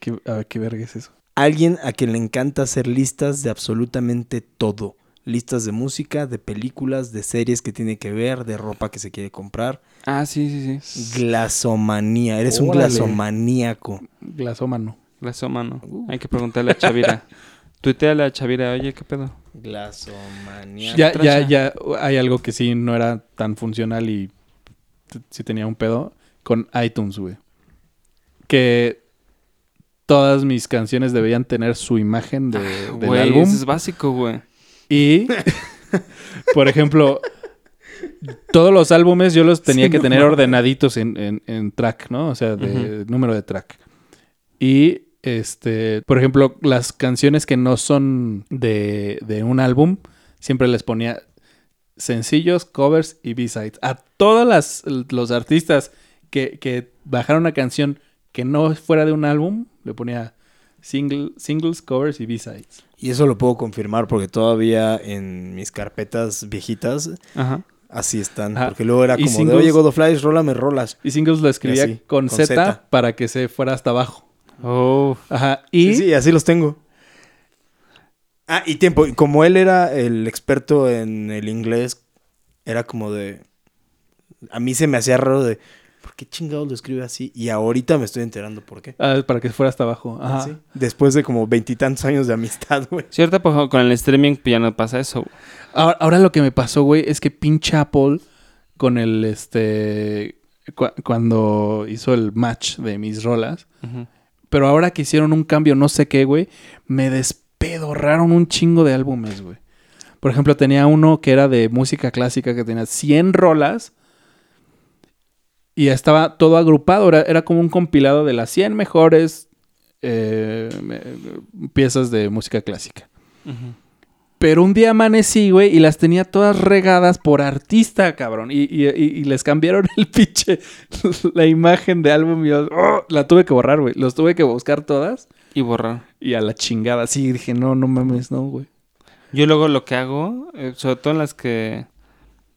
¿Qué, a ver, ¿qué verga es eso? Alguien a quien le encanta hacer listas de absolutamente todo. Listas de música, de películas, de series que tiene que ver, de ropa que se quiere comprar. Ah, sí, sí, sí. Glasomanía. Eres un glasomaníaco. Glasómano. Glasómano. Hay que preguntarle a Chavira. Tuiteale a Chavira, oye, ¿qué pedo? Glasomanía. Ya, ya, ya hay algo que sí no era tan funcional y sí tenía un pedo con iTunes, güey. Que todas mis canciones deberían tener su imagen de, del Güey, álbum. eso es básico, güey. Y, por ejemplo, todos los álbumes yo los tenía Sí, que no tener mames. ordenaditos en, en- en track, ¿no? O sea, de número de track. Y, este, por ejemplo, las canciones que no son de, de un álbum, siempre les ponía sencillos, covers y B-sides. A todos las, los artistas que, que bajaron una canción que no fuera de un álbum, le ponía single, singles, covers y B-sides. Y eso lo puedo confirmar porque todavía en mis carpetas viejitas Ajá. así están. Ajá. Porque luego era como de, singles- oye, Godoflies, rólame rolas. Y singles lo escribía así, con, con Z, Z. para que se fuera hasta abajo. Oh. Ajá. Y Sí, sí, así los tengo. Ah, y tiempo. y Como él era el experto en el inglés, era como de... A mí se me hacía raro de... ¿Por qué chingados lo escribe así? Y ahorita me estoy enterando por qué. ah, para que fuera hasta abajo. Ajá. Sí. Después de como veintitantos años de amistad, güey. Cierto, con el streaming pues, ya no pasa eso. güey. Ahora, ahora lo que me pasó, güey, es que pinche Apple con el este cu- cuando hizo el match de mis rolas, pero ahora que hicieron un cambio, no sé qué, güey, me despedorraron un chingo de álbumes, güey. Por ejemplo, tenía uno que era de música clásica que tenía 100 rolas y estaba todo agrupado, era, era como un compilado de las 100 mejores eh, me- piezas de música clásica. Pero un día amanecí, güey, y las tenía todas regadas por artista, cabrón. Y, y- y- y les cambiaron el pinche, la imagen de álbum. Y yo, ¡oh! la tuve que borrar, güey. Los tuve que buscar todas. Y borrar. Y a la chingada. Sí, dije, no, no mames, no, güey. Yo luego lo que hago, eh, sobre todo en las que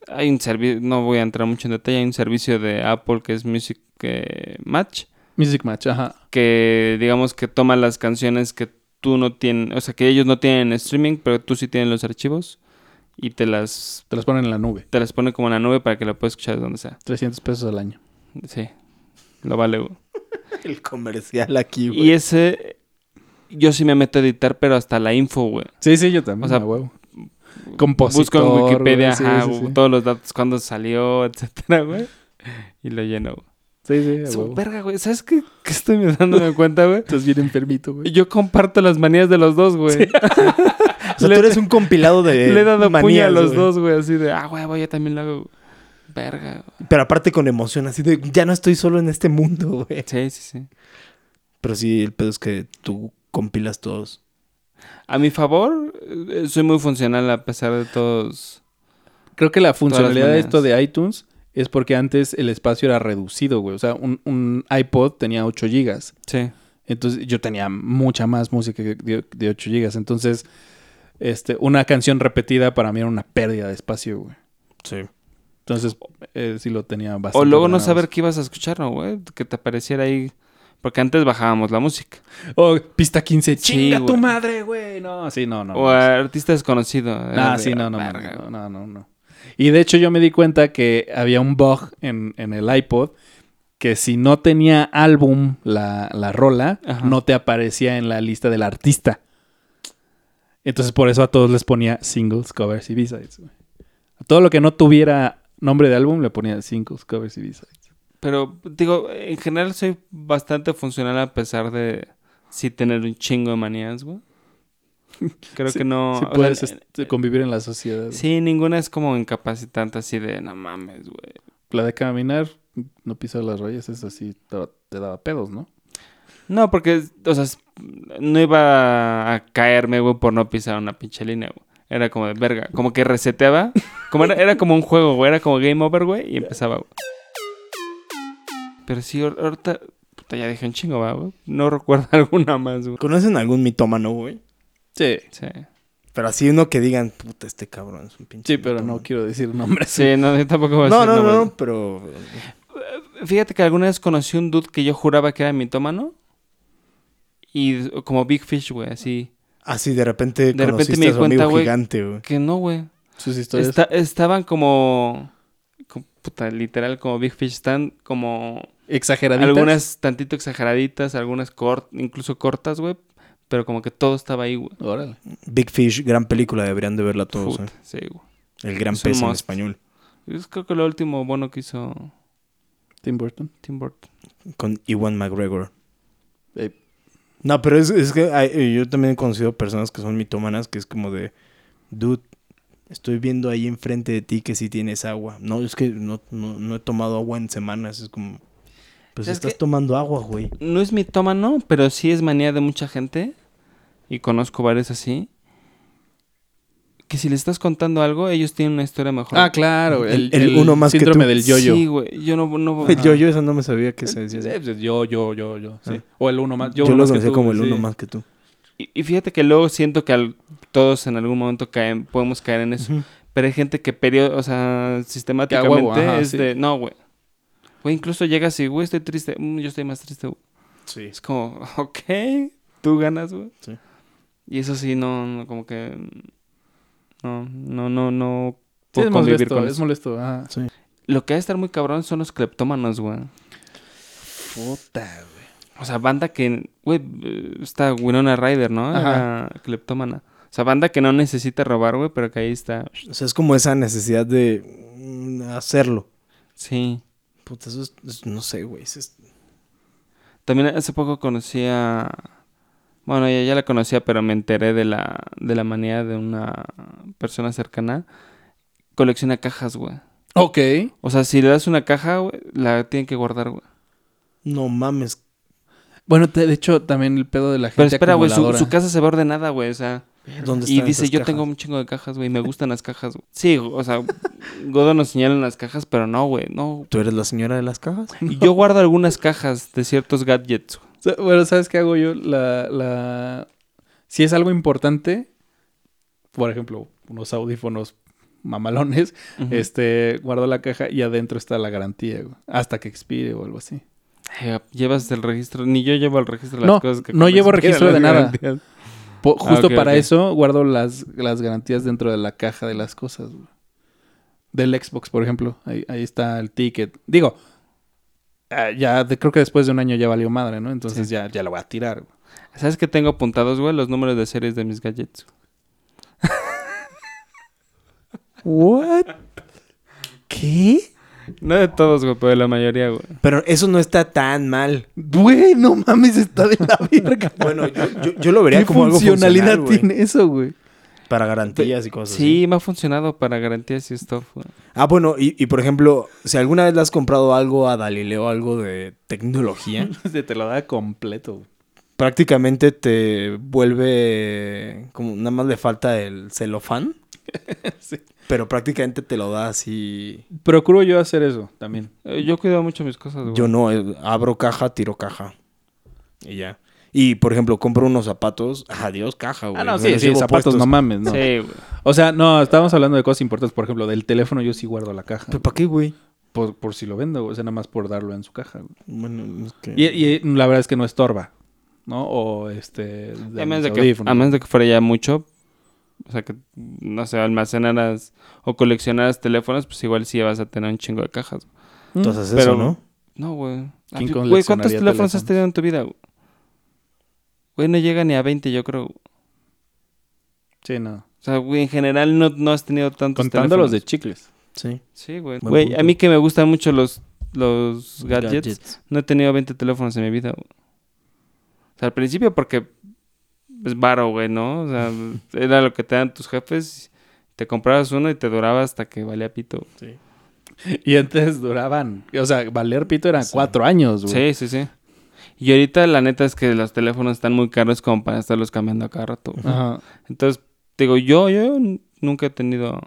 hay un servicio, no voy a entrar mucho en detalle, hay un servicio de Apple que es Music eh, Match, Music Match, ajá. que digamos que toma las canciones que tú no tienes, o sea, que ellos no tienen en streaming, pero tú sí tienes los archivos y te las Te las ponen en la nube. te las pone como en la nube para que la puedas escuchar de donde sea. 300 pesos al año. Sí. Lo vale. güey. El comercial aquí, güey. Y ese yo sí me meto a editar, pero hasta la info, güey. Sí, sí, yo también. O sea, a huevo. Compositor. Busco en Wikipedia, güey, sí, ajá, sí, güey, sí. todos los datos, cuándo salió, etcétera, güey. Y lo lleno, güey. Sí, sí, Su huevo. verga, güey. ¿Sabes qué, qué estoy me dándome cuenta, güey? Estás bien enfermito, güey. Yo comparto las manías de los dos, güey. O sea, tú eres un compilado de Le he dado puño a manías, los güey. dos, güey. Así de, ah, güey, yo también lo hago. Verga. güey. Pero aparte con emoción, así de, ya no estoy solo en este mundo, güey. Sí, sí, sí. Pero sí, el pedo es que tú compilas todos. A mi favor, eh, soy muy funcional a pesar de todos. Creo que la funcionalidad de esto de iTunes es porque antes el espacio era reducido, güey. O sea, un, un iPod tenía 8 gigas. Sí. Entonces yo tenía mucha más música que de, de 8 gigas. Entonces, este, una canción repetida para mí era una pérdida de espacio, güey. Sí. Entonces, eh, sí lo tenía bastante. O luego no saber qué ibas a escuchar, ¿no, güey? Que te apareciera ahí. Porque antes bajábamos la música. O pista 15, Sí, chinga tu güey. madre, güey. No, sí, no, no. o no, artista desconocido. Ah, Era sí, no, no, verga, no, no, no, no. Y de hecho yo me di cuenta que había un bug en, en el iPod que si no tenía álbum la, la rola, Ajá. no te aparecía en la lista del artista. Entonces por eso a todos les ponía singles, covers y B-sides. todo lo que no tuviera nombre de álbum le ponía singles, covers y B-sides. Pero, digo, en general soy bastante funcional a pesar de sí tener un chingo de manías, güey. Creo Sí, que no... O puedes sea, este, convivir en la sociedad. güey. Sí, ninguna es como incapacitante así de, no mames, güey. La de caminar, no pisar las rayas, eso sí te, te daba pedos, ¿no? No, porque, o sea, no iba a caerme, güey, por no pisar una pinche línea, güey. Era como de verga. Como que reseteaba. Como era, era como un juego, güey. Era como game over, güey. Y empezaba, güey. Pero sí, ahor- ahorita... Puta, ya dije un chingo, va, güey. No recuerdo alguna más, güey. ¿Conocen algún mitómano, güey? Sí. Sí. Pero así uno que digan, puta, este cabrón es un pinche. Sí, pero no mitómano". quiero decir nombres. Sí, no, yo tampoco voy a No, decir no, no, nombres. no, pero. Fíjate que alguna vez conocí un dude que yo juraba que era mitómano. Y como Big Fish, güey, así. Así de repente. De repente me di a su amigo cuenta, güey, gigante, güey. Que no, güey. Sus historias. Esta- estaban como, como- Puta, literal, como Big Fish. Están como. Exageraditas. Algunas tantito exageraditas, algunas cort, incluso cortas, güey. Pero como que todo estaba ahí, güey. Órale. Big Fish, gran película, deberían de verla todos. Puta, eh. Sí, güey. El gran Es pez en español. Es creo que lo último bueno que hizo Tim Burton. Tim Burton. Con Iwan McGregor. Eh, No, pero es, es que hay- yo también he conocido personas que son mitómanas que es como de, dude, estoy viendo ahí enfrente de ti que sí tienes agua. No, es que no, no, no he tomado agua en semanas. Es como, pues Es estás que- tomando agua, güey. No es mitómano, pero sí es manía de mucha gente. Y conozco varios así. Que si le estás contando algo, ellos tienen una historia mejor. Ah, claro. El, El- el uno más que tú. del yo-yo. Sí, güey. Yo no... no El ajá. yo, yo, eso no me sabía que se decía. Sí, así. pues, yo, yo, yo, yo. Sí. Ah. O el uno más. Yo, Yo, uno lo conocía como el sí. uno más que tú. Y, y fíjate que luego siento que al- todos en algún momento caen, podemos caer en eso. Pero hay gente que periodo, o sea, sistemáticamente huevo, ajá, es sí. de, no, güey. Güey, incluso llegas y, güey, estoy triste. Mm, yo estoy más triste, güey. Sí. Es como, ok, tú ganas, güey. Sí. Y eso sí, no, no, como que... No, no, no, no Sí, puedo es convivir molesto, con es eso. molesto. Ajá. Lo que ha de estar muy cabrón son los cleptómanos, güey. Puta, güey. O sea, banda que, güey, está Winona Ryder, ¿no? Ajá. Era cleptómana. O sea, banda que no necesita robar, güey, pero que ahí está. O sea, es como esa necesidad de mm, hacerlo. Sí. Puta, eso es, es- no sé, güey. es- También hace poco conocí a... Bueno, ya, ya la conocía, pero me enteré de la, de la manía de una persona cercana. Colecciona cajas, güey. Ok. O sea, si le das una caja, güey, la tienen que guardar, güey. No mames. Bueno, te- de hecho, también el pedo de la gente Pero espera, güey, su casa se ve ordenada, güey, o sea... ¿Dónde Y dice, esas yo cajas? tengo un chingo de cajas, güey, me gustan las cajas, güey. Sí, o sea, Godo nos señala en las cajas, pero no, güey, no. ¿Tú eres la señora de las cajas? Y Yo guardo algunas cajas de ciertos gadgets, Bueno, ¿sabes qué hago yo? La, la... Si es algo importante, por ejemplo, unos audífonos mamalones, este, guardo la caja y adentro está la garantía, güey, hasta que expire o algo así. Eh, Llevas el registro, ni yo llevo el registro de las No, cosas que no llevo registro de nada. garantías. Po- Ah, justo para eso guardo las, las garantías dentro de la caja de las cosas. güey. Del Xbox, por ejemplo. Ahí, ahí está el ticket. Digo, ah, ya de- creo que después de un año ya valió madre, ¿no? Entonces ya, ya lo voy a tirar. güey. ¿Sabes qué tengo apuntados, güey? Los números de series de mis gadgets. ¿What? ¿Qué? No de todos, güey, pero de la mayoría, güey. Pero eso no está tan mal. Güey, no mames, está de la verga. Bueno, yo, yo, yo lo vería ¿Qué como algo funcionalidad funcional, güey. tiene eso, güey? Para garantías y cosas Sí, me ha funcionado para garantías y stuff, güey. Ah, bueno, y, y por ejemplo, si alguna vez le has comprado algo a Galileo, algo de tecnología, Se te lo da completo. güey. prácticamente te vuelve como nada más le falta el celofán, Sí. pero prácticamente te lo da así. Procuro yo hacer eso también. Eh, Yo cuido mucho mis cosas, güey. Yo no, eh, abro caja, tiro caja y ya. Y por ejemplo, compro unos zapatos, adiós caja, güey. Ah, no, sí, sí, llevo zapatos, puestos. no mames, no. Sí, güey. O sea, no, estábamos hablando de cosas importantes. Por ejemplo, del teléfono yo sí guardo la caja. ¿Pero para qué, güey? por, por si lo vendo, güey. O sea, nada más por darlo en su caja, güey. Bueno, es que... Y, y la verdad es que no estorba, ¿no? O este... A menos, de que, a menos de que fuera ya mucho, o sea, que, no sé, almacenaras o coleccionaras teléfonos, pues igual sí vas a tener un chingo de cajas. Entonces Pero- eso, ¿no? No, güey. ¿Quién Güey, ¿cuántos teléfonos has teléfonos? tenido en tu vida? güey? Güey, no llega ni a 20, yo creo. O Sí, no. sea, güey, en general no, no has tenido tantos Contando los de teléfonos. chicles. Sí. Sí, güey. Buen Güey, punto. a mí que me gustan mucho los, los gadgets, no he tenido 20 teléfonos en mi vida, güey. O sea, al principio porque es varo, güey, ¿no? O sea, era lo que te dan tus jefes. Te comprabas uno y te duraba hasta que valía pito. Sí. Y antes duraban... O sea, valer pito eran Sí. cuatro años, güey. Sí, sí, sí. Y ahorita la neta es que los teléfonos están muy caros como para estarlos cambiando a cada rato. güey. Ajá. Entonces, digo, yo, yo nunca he tenido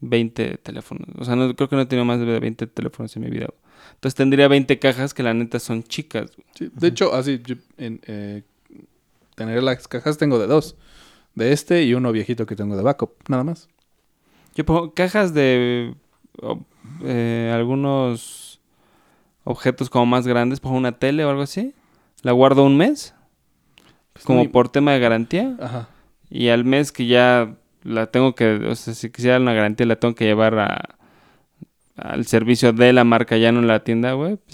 20 teléfonos. O sea, no, creo que no he tenido más de 20 teléfonos en mi vida. güey. Entonces tendría 20 cajas que la neta son chicas. güey. Sí, De hecho, así, yo, en, eh, tener las cajas tengo de dos. De este y uno viejito que tengo de backup, nada más. Yo pongo cajas de eh, algunos objetos como más grandes, pongo una tele o algo así. La guardo un mes, como muy- por tema de garantía. Ajá. Y al mes que ya la tengo que, o sea, si quisiera una garantía, la tengo que llevar a, al servicio de la marca, ya no en la tienda, güey, pues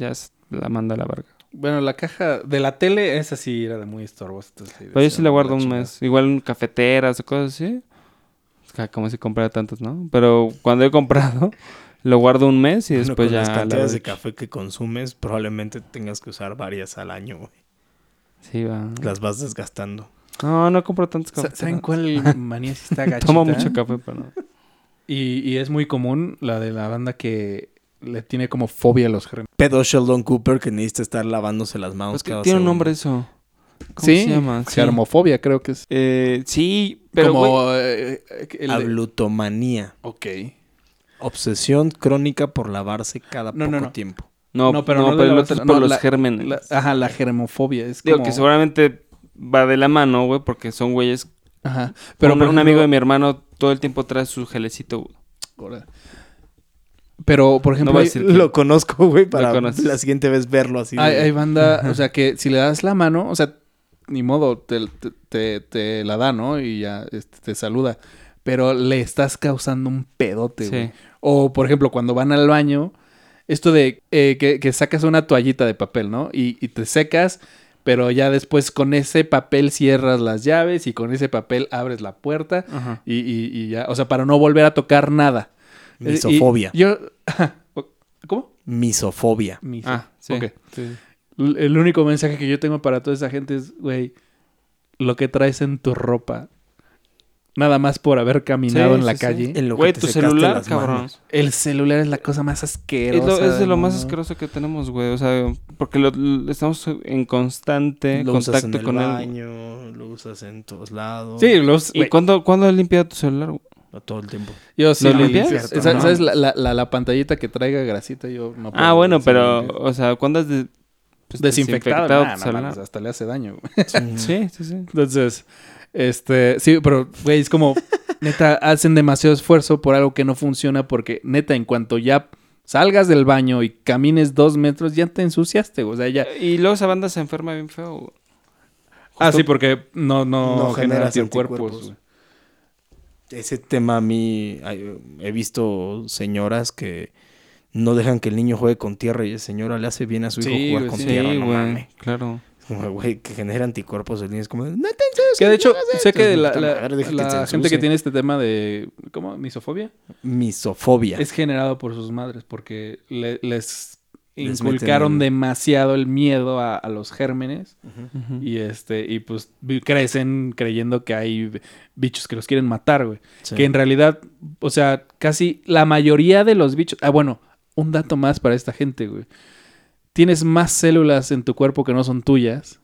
ya la mando a la verga. Bueno, la caja de la tele, esa sí era de muy estorbosa. Pero yo sí la guardo un chingada. mes. Igual en cafeteras o cosas así. Es que como si comprara tantos, ¿no? Pero cuando he comprado, lo guardo un mes y Bueno, después con ya... las la cantidades de desecho. café que consumes, probablemente tengas que usar varias al año, güey. Sí, va. Las vas desgastando. No, no compro tantos cafés. ¿Saben cuál manía sí está gachita? Tomo mucho café, pero no. Y, y es muy común la de la banda que le tiene como fobia a los gérmenes. Pedo Sheldon Cooper que necesita estar lavándose las manos Es que cada tiene un nombre eso. ¿Cómo sí, se llama? Sí. germofobia creo que es. Eh, sí, pero como eh, el Ablutomanía. Ok. Obsesión crónica por lavarse cada No, poco no, no. tiempo. No, No, pero no pero la por no, los la- gérmenes. La- ajá, la germofobia es Digo como... que seguramente va de la mano, güey, porque son güeyes. Ajá. Pero un, por un amigo de mi hermano todo el tiempo trae su gelecito. güey. Pero, por ejemplo, hay, Lo conozco, güey, para la siguiente vez verlo así. hay- banda, o sea, que si le das la mano, o sea, ni modo, te, te- te- te la da, ¿no? Y ya este, te saluda. Pero le estás causando un pedote, güey. Sí. O, por ejemplo, cuando van al baño, esto de eh, que, que sacas una toallita de papel, ¿no? Y, y te secas, pero ya después con ese papel cierras las llaves y con ese papel abres la puerta y, y- y ya, o sea, para no volver a tocar nada. Y Misofobia. yo, ¿cómo? Misofobia. Miso. Ah, sí. Ok. sí. L- El único mensaje que yo tengo para toda esa gente es, güey, lo que traes en tu ropa. Nada más por haber caminado Sí, en la calle. En lo que Güey, tu celular, cabrón. El celular es la cosa más Es, asquerosa. lo, es de lo más asqueroso que tenemos, güey. O sea, porque lo- lo- estamos en constante Lo usas en contacto el con él. baño, lo usas en todos lados. Sí, los, ¿Y cuándo, cuándo has limpiado tu celular? güey? Todo el tiempo. yo sí ¿Lo lo limpias? Cierto, ¿Sabes, no. sabes la, la, la, pantallita que traiga grasita? Yo no puedo Ah, bueno, sí, pero, limpiar. o sea, ¿cuándo has de- pues, desinfectado. desinfectado Nah, tu no celular? mames, hasta le hace daño. güey. Sí, sí, sí. Entonces, este, sí, pero, güey, es como, neta, hacen demasiado esfuerzo por algo que no funciona porque, neta, en cuanto ya salgas del baño y camines dos metros, ya te ensuciaste, güey. o sea, ya... Y luego esa banda se enferma bien feo. Ah, sí, porque no, no, No genera generas anticuerpos. anticuerpos. Ese tema a mí, he visto señoras que no dejan que el niño juegue con tierra y la señora le hace bien a su hijo Sí, jugar con sí, tierra. No mames. claro. Güey, que genera anticuerpos el niño. Es como, no te Que de hecho, no sé esto". que la, madre, que la gente que tiene este tema de, ¿cómo? Misofobia, Misofobia. es generado por sus madres porque le- Les inculcaron meten- demasiado el miedo a, a los gérmenes y este y pues crecen creyendo que hay bichos que los quieren matar, güey. Sí. Que en realidad, o sea, casi la mayoría de los bichos. Ah, bueno, un dato más para esta gente, güey. Tienes más células en tu cuerpo que no son tuyas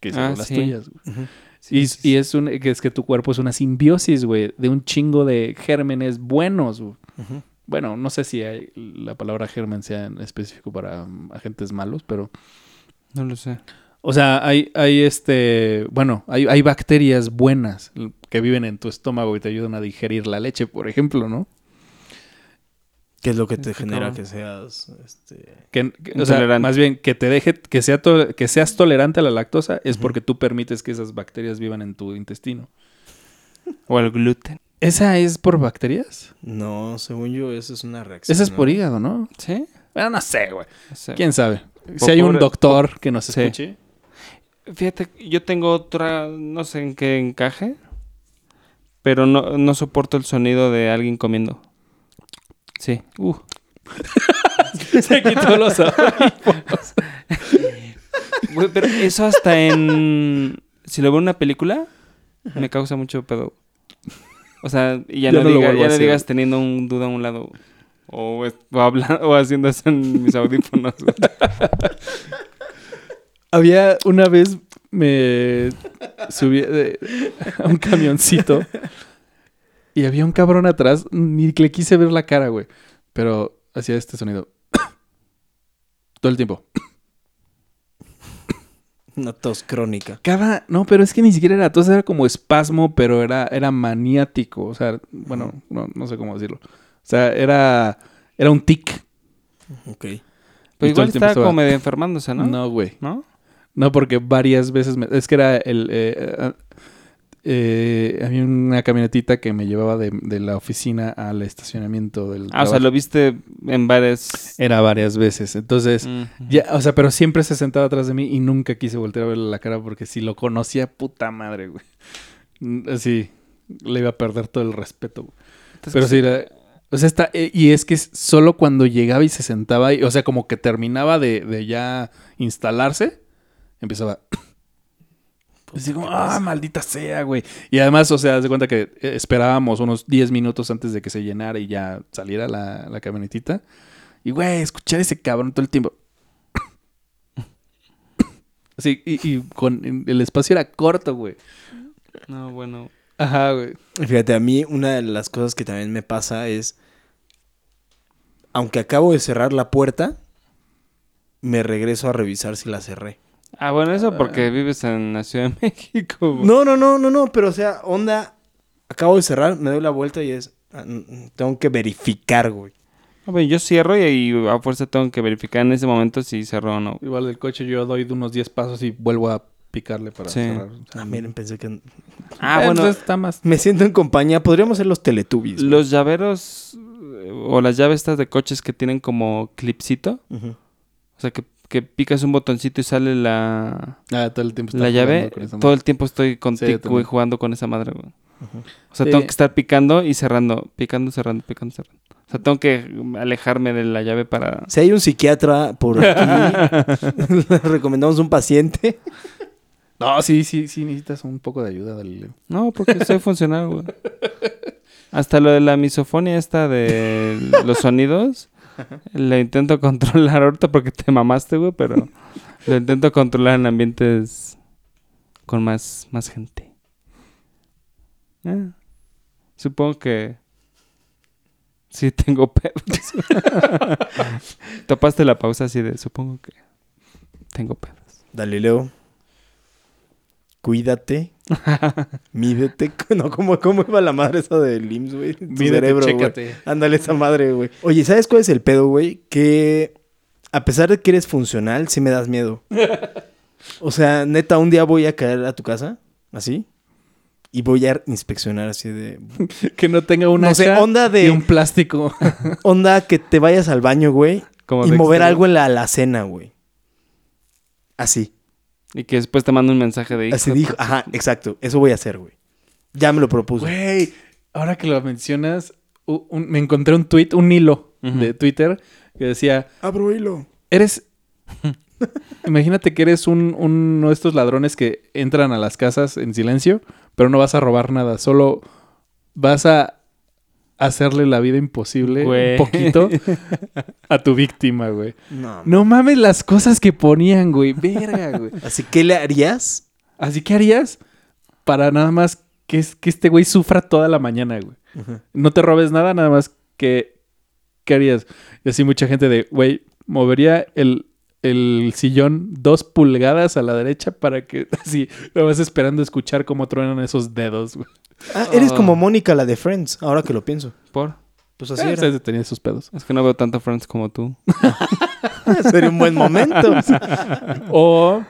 que son Ah, las sí. tuyas, güey. Sí, y, sí, y es, un, que es que tu cuerpo es una simbiosis, güey, de un chingo de gérmenes buenos, güey. Ujú. Bueno, no sé si hay- la palabra germen sea en específico para um, agentes malos, pero. No lo sé. O sea, hay, hay este. Bueno, hay, hay bacterias buenas que viven en tu estómago y te ayudan a digerir la leche, por ejemplo, ¿no? ¿Qué es lo que te Este genera que seas... Este... Que, que- o sea, Intolerante. más bien que te deje, que, sea to- que seas tolerante a la lactosa es porque tú permites que esas bacterias vivan en tu intestino. O el gluten. ¿Esa es por bacterias? No, según yo, eso es una reacción. Esa es por hígado, ¿no? ¿Sí? Bueno, no sé, güey. No sé. ¿Quién sabe? Si hay un doctor que nos Sí. escuche. Fíjate, yo tengo otra, no sé en qué encaje, pero no, no soporto el sonido de alguien comiendo. Sí. Uh. Se quitó los audífonos. Güey, pero eso hasta en... Si lo veo en una película, me causa mucho pedo. O sea, y ya, Ya no, no diga- ya no digas teniendo un duda a un lado. O, es- o, haciendo eso en mis audífonos. güey. Había una vez me subí a un camioncito y había un cabrón atrás, ni le quise ver la cara, güey, pero hacía este sonido todo el tiempo. Una tos crónica. Cada, no, pero es que ni siquiera era tos, era como espasmo, pero era, era maniático, o sea, bueno, no, no sé cómo decirlo. O sea, era, era un tic. Ok. Pero igual estaba estaba- como medio enfermándose, ¿no? No, güey. ¿No? No, porque varias veces me- es que era el eh, eh, había una camionetita que me llevaba de, de la oficina al estacionamiento del Ah, o sea, lo viste en varias... era varias veces. Entonces, Mm. ya, o sea, pero siempre se sentaba atrás de mí y nunca quise voltear a verle la cara porque si lo conocía, puta madre, güey. Mm, Así le iba a perder todo el respeto. güey. Entonces, Pero sí, era- o sea, está, eh, y es que solo cuando llegaba y se sentaba, y, o sea, como que terminaba de, de ya instalarse, empezaba. Así como, ah, maldita sea, güey. Y además, o sea, haz de cuenta que eh, esperábamos unos 10 minutos antes de que se llenara y ya saliera la, la camionetita. Y, güey, escuchar ese cabrón todo el tiempo. Así, y, y con el espacio era corto, güey. No, bueno. Ajá, güey. Fíjate, a mí una de las cosas que también me pasa es, aunque acabo de cerrar la puerta, me regreso a revisar si la cerré. Ah, bueno, eso porque vives en la Ciudad de México. güey. No, no, no, no, no, pero o sea, onda, acabo de cerrar, me doy la vuelta y es, ah, tengo que verificar, güey. A ver, yo cierro y, y a fuerza tengo que verificar en ese momento si cerró o no. Igual del coche yo doy de unos 10 pasos y vuelvo a picarle para Sí. cerrar. Ah, miren, pensé que... Ah, Eh, bueno, pues está más. Me siento en compañía, podríamos ser los Teletubbies. güey. los llaveros eh, o las llaves estas de coches que tienen como clipcito. Ujú. O sea, que, que picas un botoncito y sale la, Ah, todo el tiempo está la llave. Todo el tiempo estoy con Sí, también. jugando con esa madre, güey. O sea, Sí. tengo que estar picando y cerrando, picando, cerrando, picando, cerrando. O sea, tengo que alejarme de la llave para... Si hay un psiquiatra por aquí, le recomendamos un paciente. No, sí, sí, sí, necesitas un poco de ayuda. Del... No, porque soy funcional, güey. Hasta lo de la misofonia esta de los sonidos, lo intento controlar ahorita porque te mamaste, güey, pero lo intento controlar en ambientes con más, más gente. Ah, supongo que sí tengo pedos. Topaste la pausa así de, supongo que tengo pedos. Dale, Leo. Cuídate. Mídete. No, ¿cómo, ¿cómo iba la madre esa del IMSS, güey? Tu Mídete, cerebro, güey. Ándale esa madre, güey. Oye, ¿sabes cuál es el pedo, güey? Que a pesar de que eres funcional, sí me das miedo. O sea, neta, un día voy a caer a tu casa, así, y voy a inspeccionar así de... Que no tenga una No sé, onda y de... un plástico. Onda que te vayas al baño, güey, Como y de mover algo en la alacena, güey. Así. Y que después te mando un mensaje de... Así "Hijo de dijo. Ajá, exacto. Eso voy a hacer, güey. Ya me lo propuse. Güey, ahora que lo mencionas, un- me encontré un tweet, un hilo de Twitter que decía, Abro hilo. eres... Imagínate que eres un, uno de estos ladrones que entran a las casas en silencio, pero no vas a robar nada, solo vas a hacerle la vida imposible Güey. un poquito a tu víctima, güey. No. No mames las cosas que ponían, güey. Verga, güey. Así que le harías. Así que harías para nada más que, es- que este güey sufra toda la mañana, güey. No te robes nada, nada más que... ¿Qué harías? Y así mucha gente de, güey, movería el, el sillón dos pulgadas a la derecha para que así lo vas esperando escuchar cómo truenan esos dedos, güey. Ah, eres Ah. como Mónica, la de Friends, ahora que lo pienso. ¿Por? Pues así Eh, era. tenía esos pedos. Es que no veo tanto Friends como tú. Sería un buen momento. O,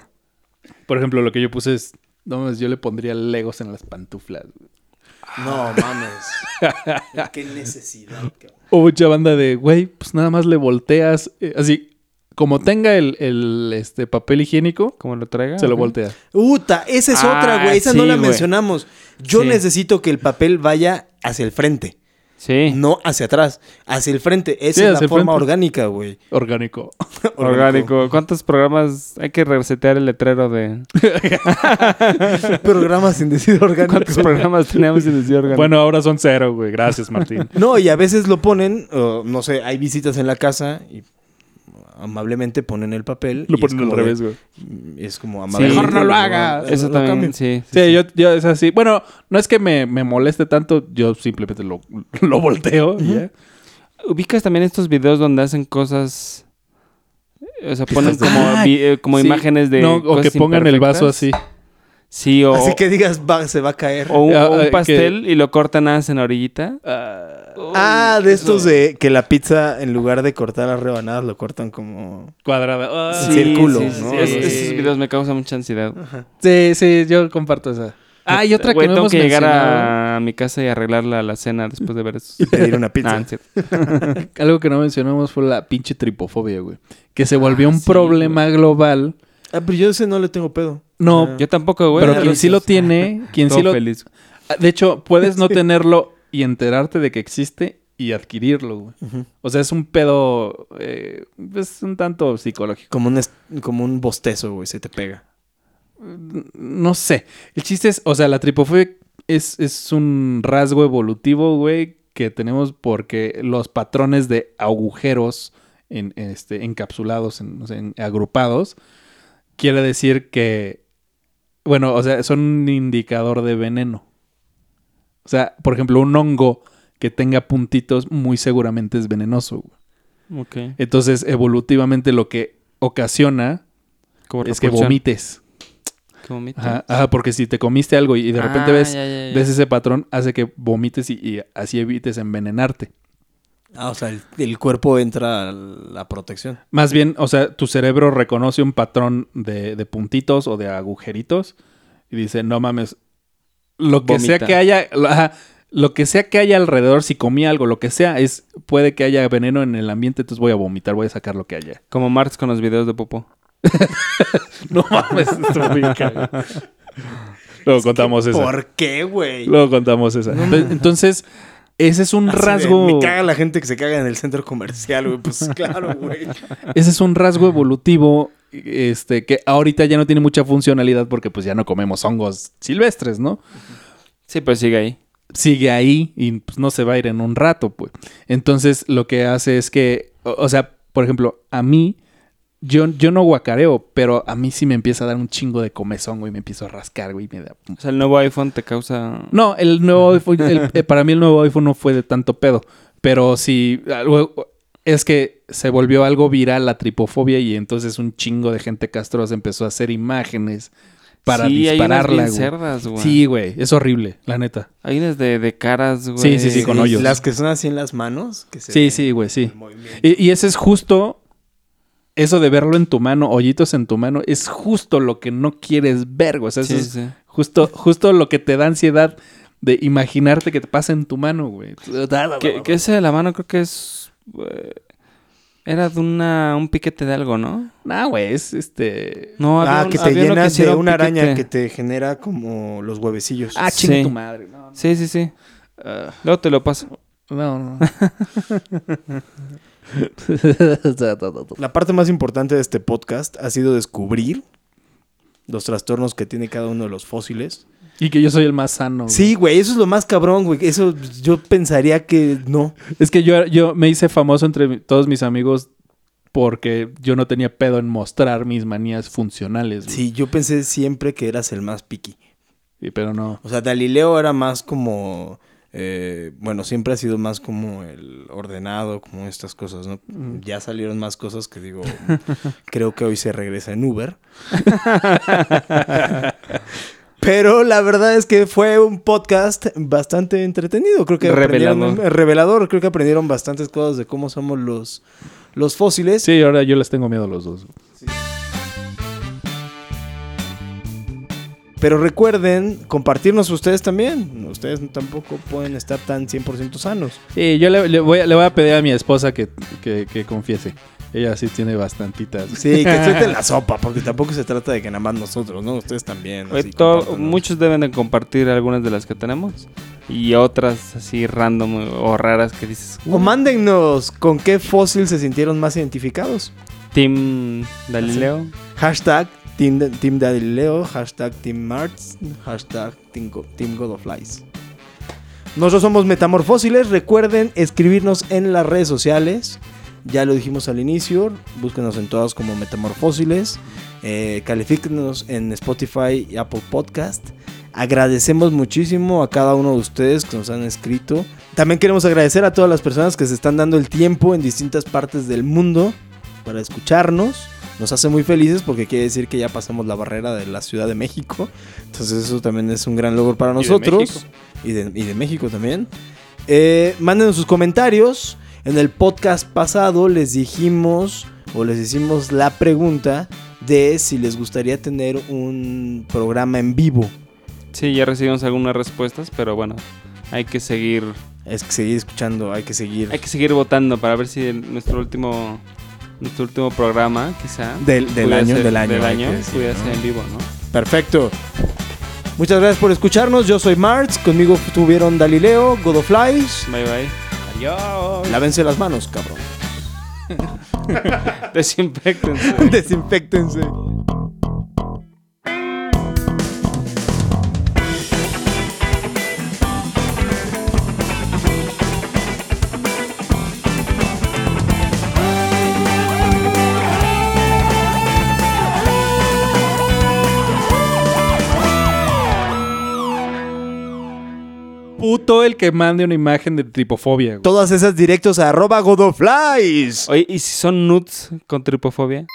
por ejemplo, lo que yo puse es, no, mames, yo le pondría legos en las pantuflas. güey. No mames. Qué necesidad, cabrón. O mucha banda de, güey, pues nada más le volteas, eh, así, como tenga el, el, este, papel higiénico, Como lo traiga. se lo voltea. Uta, esa es Ah, otra, güey. Esa no sí, la mencionamos. Yo Sí. necesito que el papel vaya hacia el frente, Sí. no hacia atrás, hacia el frente. Esa Sí, es la forma frente. orgánica, güey. Orgánico. Orgánico. ¿Cuántos programas hay que resetear el letrero de... Programa sin decir orgánico. ¿Cuántos programas teníamos sin decir orgánico? Bueno, ahora son cero, güey. Gracias, Martín. No, y a veces lo ponen, no sé, hay visitas en la casa y amablemente ponen el papel. Lo ponen al revés, güey. Es como Sí. amablemente. Mejor no lo hagas. Eso lo también, sí. Sí, yo, yo es así. Bueno, no es que me, me moleste tanto, yo simplemente lo, lo volteo. ¿Ubicas también estos videos donde hacen cosas... O sea, ponen como, de- eh, como Sí. imágenes de No, o que pongan el vaso así. Sí, o, Así que digas, va- se va a caer. o un, Ah, o un eh, que- pastel y lo cortan nada más en la orillita. ah, de estos de que la pizza, en lugar de cortar las rebanadas, lo cortan como... Cuadrada. Ah, Sí, círculo, sí, sí, ¿no? sí. Es- esos videos me causan mucha ansiedad. Sí, sí, yo comparto esa. Ah, y otra Güey, que no tengo hemos que llegar mencionado. a mi casa y arreglar la, la cena después de ver eso. Y pedir una pizza. Ah. Algo que no mencionamos fue la pinche tripofobia, güey. Que se volvió Ah, un sí, problema global. Ah, pero yo ese no le tengo pedo. No, Ah. Yo tampoco, güey. pero quien sí lo tiene, quien sí lo... feliz. Ah, De hecho, puedes no tenerlo y enterarte de que existe y adquirirlo, güey. O sea, es un pedo... eh, es un tanto psicológico. Como un, como un bostezo, güey, se te pega. No sé. El chiste es... O sea, la tripofobia es, es un rasgo evolutivo, güey, que tenemos porque los patrones de agujeros en, este, encapsulados, en- agrupados, quiere decir que... Bueno, o sea, son un indicador de veneno. O sea, por ejemplo, un hongo que tenga puntitos muy seguramente es venenoso. güey. Ok. Entonces, evolutivamente lo que ocasiona es que vomites. Que vomite. Ajá, ajá, porque si te comiste algo y de repente Ah, ves, ya, ya, ya. ves ese patrón, hace que vomites y, y así evites envenenarte. Ah, o sea, el, el cuerpo entra a la protección. Más bien, o sea, tu cerebro reconoce un patrón de, de puntitos o de agujeritos y dice, no mames, lo que sea que haya, lo- que sea que haya alrededor, si comí algo, lo que sea, es puede que haya veneno en el ambiente, entonces voy a vomitar, voy a sacar lo que haya. Como Marx con los videos de Popo. No mames, esto cagado. Luego contamos esa. ¿Por qué, güey? Luego contamos esa. Entonces- Entonces, ese es un Así de, rasgo. me caga la gente que se caga en el centro comercial, güey. Pues claro, güey. Ese es un rasgo evolutivo. Este, que ahorita ya no tiene mucha funcionalidad porque pues ya no comemos hongos silvestres, ¿no? Sí, pues sigue ahí. Sigue ahí y pues no se va a ir en un rato, pues. Entonces, lo que hace es que, o, o sea, por ejemplo, a mí, yo, yo no guacareo, pero a mí sí me empieza a dar un chingo de comezón, güey. Me empiezo a rascar, güey. Me da... O sea, el nuevo iPhone te causa... No, el nuevo iPhone, el- eh, para mí el nuevo iPhone no fue de tanto pedo. Pero sí, algo- es que se volvió algo viral la tripofobia y entonces un chingo de gente castrosa empezó a hacer imágenes para sí, dispararla, hay unas bien güey. cerdas, güey. Sí, güey, es horrible, la neta. Hay unas de, de caras, güey. Sí, sí, sí, con hoyos. Las que son así en las manos. Que se Sí, sí, güey, sí. y ese es justo, eso de verlo en tu mano, hoyitos en tu mano, es justo lo que no quieres ver, güey. O sea, eso Sí, es sí. justo, justo lo que te da ansiedad de imaginarte que te pasa en tu mano, güey. Que, que ese de la mano creo que es... eh, era de una, un piquete de algo, ¿no? Nah, güey, es este. No, había Ah, un- que te llenas de un una araña piquete. que te genera como los huevecillos. Ah, chingue Sí. tu madre. No, Sí, sí, sí. Ah, Luego te lo paso. no. no. La parte más importante de este podcast ha sido descubrir los trastornos que tiene cada uno de los fósiles. y que yo soy el más sano. güey. Sí, güey, eso es lo más cabrón, güey. Eso yo pensaría que no. Es que yo, yo me hice famoso entre todos mis amigos porque yo no tenía pedo en mostrar mis manías funcionales. güey. Sí, yo pensé siempre que eras el más piqui. Sí, pero no. O sea, Galileo era más como. Eh, bueno, siempre ha sido más como el ordenado, como estas cosas, ¿no? Ya salieron más cosas que digo. creo que hoy se regresa en Uber. Pero la verdad es que fue un podcast bastante entretenido. Creo que Revelador. revelador. Creo que aprendieron bastantes cosas de cómo somos los, los fósiles. Sí, ahora yo les tengo miedo a los dos. Pero recuerden compartirnos ustedes también. Ustedes tampoco pueden estar tan 100% sanos. Sí, yo le, le voy, a- le voy a pedir a mi esposa que, que, que confiese. Ella sí tiene bastantitas. Sí, que suelten la sopa, porque tampoco se trata de que nada más nosotros, ¿no? Ustedes también. Así, muchos deben de compartir algunas de las que tenemos. Y otras así random o raras que dices. O mándennos con qué fósil se sintieron más identificados. Team Galileo. Hashtag Team, team Galileo, hashtag Team Marts, hashtag Team, Team. Nosotros somos Metamorfósiles. Recuerden escribirnos en las redes sociales. Ya lo dijimos al inicio. Búsquenos en todas como Metamorfósiles. Eh, califíquenos en Spotify y Apple Podcast. Agradecemos muchísimo a cada uno de ustedes que nos han escrito. También queremos agradecer a todas las personas que se están dando el tiempo en distintas partes del mundo para escucharnos. Nos hace muy felices porque quiere decir que ya pasamos la barrera de la Ciudad de México. Entonces eso también es un gran logro para Y de nosotros. México. Y de, y de México también. Eh, mándenos sus comentarios. En el podcast pasado les dijimos o les hicimos la pregunta de si les gustaría tener un programa en vivo. Sí, ya recibimos algunas respuestas, pero bueno, hay que seguir, Es que seguir escuchando, hay que seguir. hay que seguir votando para ver si nuestro último, nuestro último programa, quizá, Del, del año, ser- del año. del año, decir, en vivo, ¿no? Perfecto. Muchas gracias por escucharnos. Yo soy Marx. Conmigo tuvieron Galileo, God of Lies. Bye bye. Adiós. Lávense las manos, cabrón. Desinfectense. Desinfectense. Puto el que mande una imagen de tripofobia. güey. Todas esas directos a arroba God of Lies. Oye, ¿y si son nudes con tripofobia?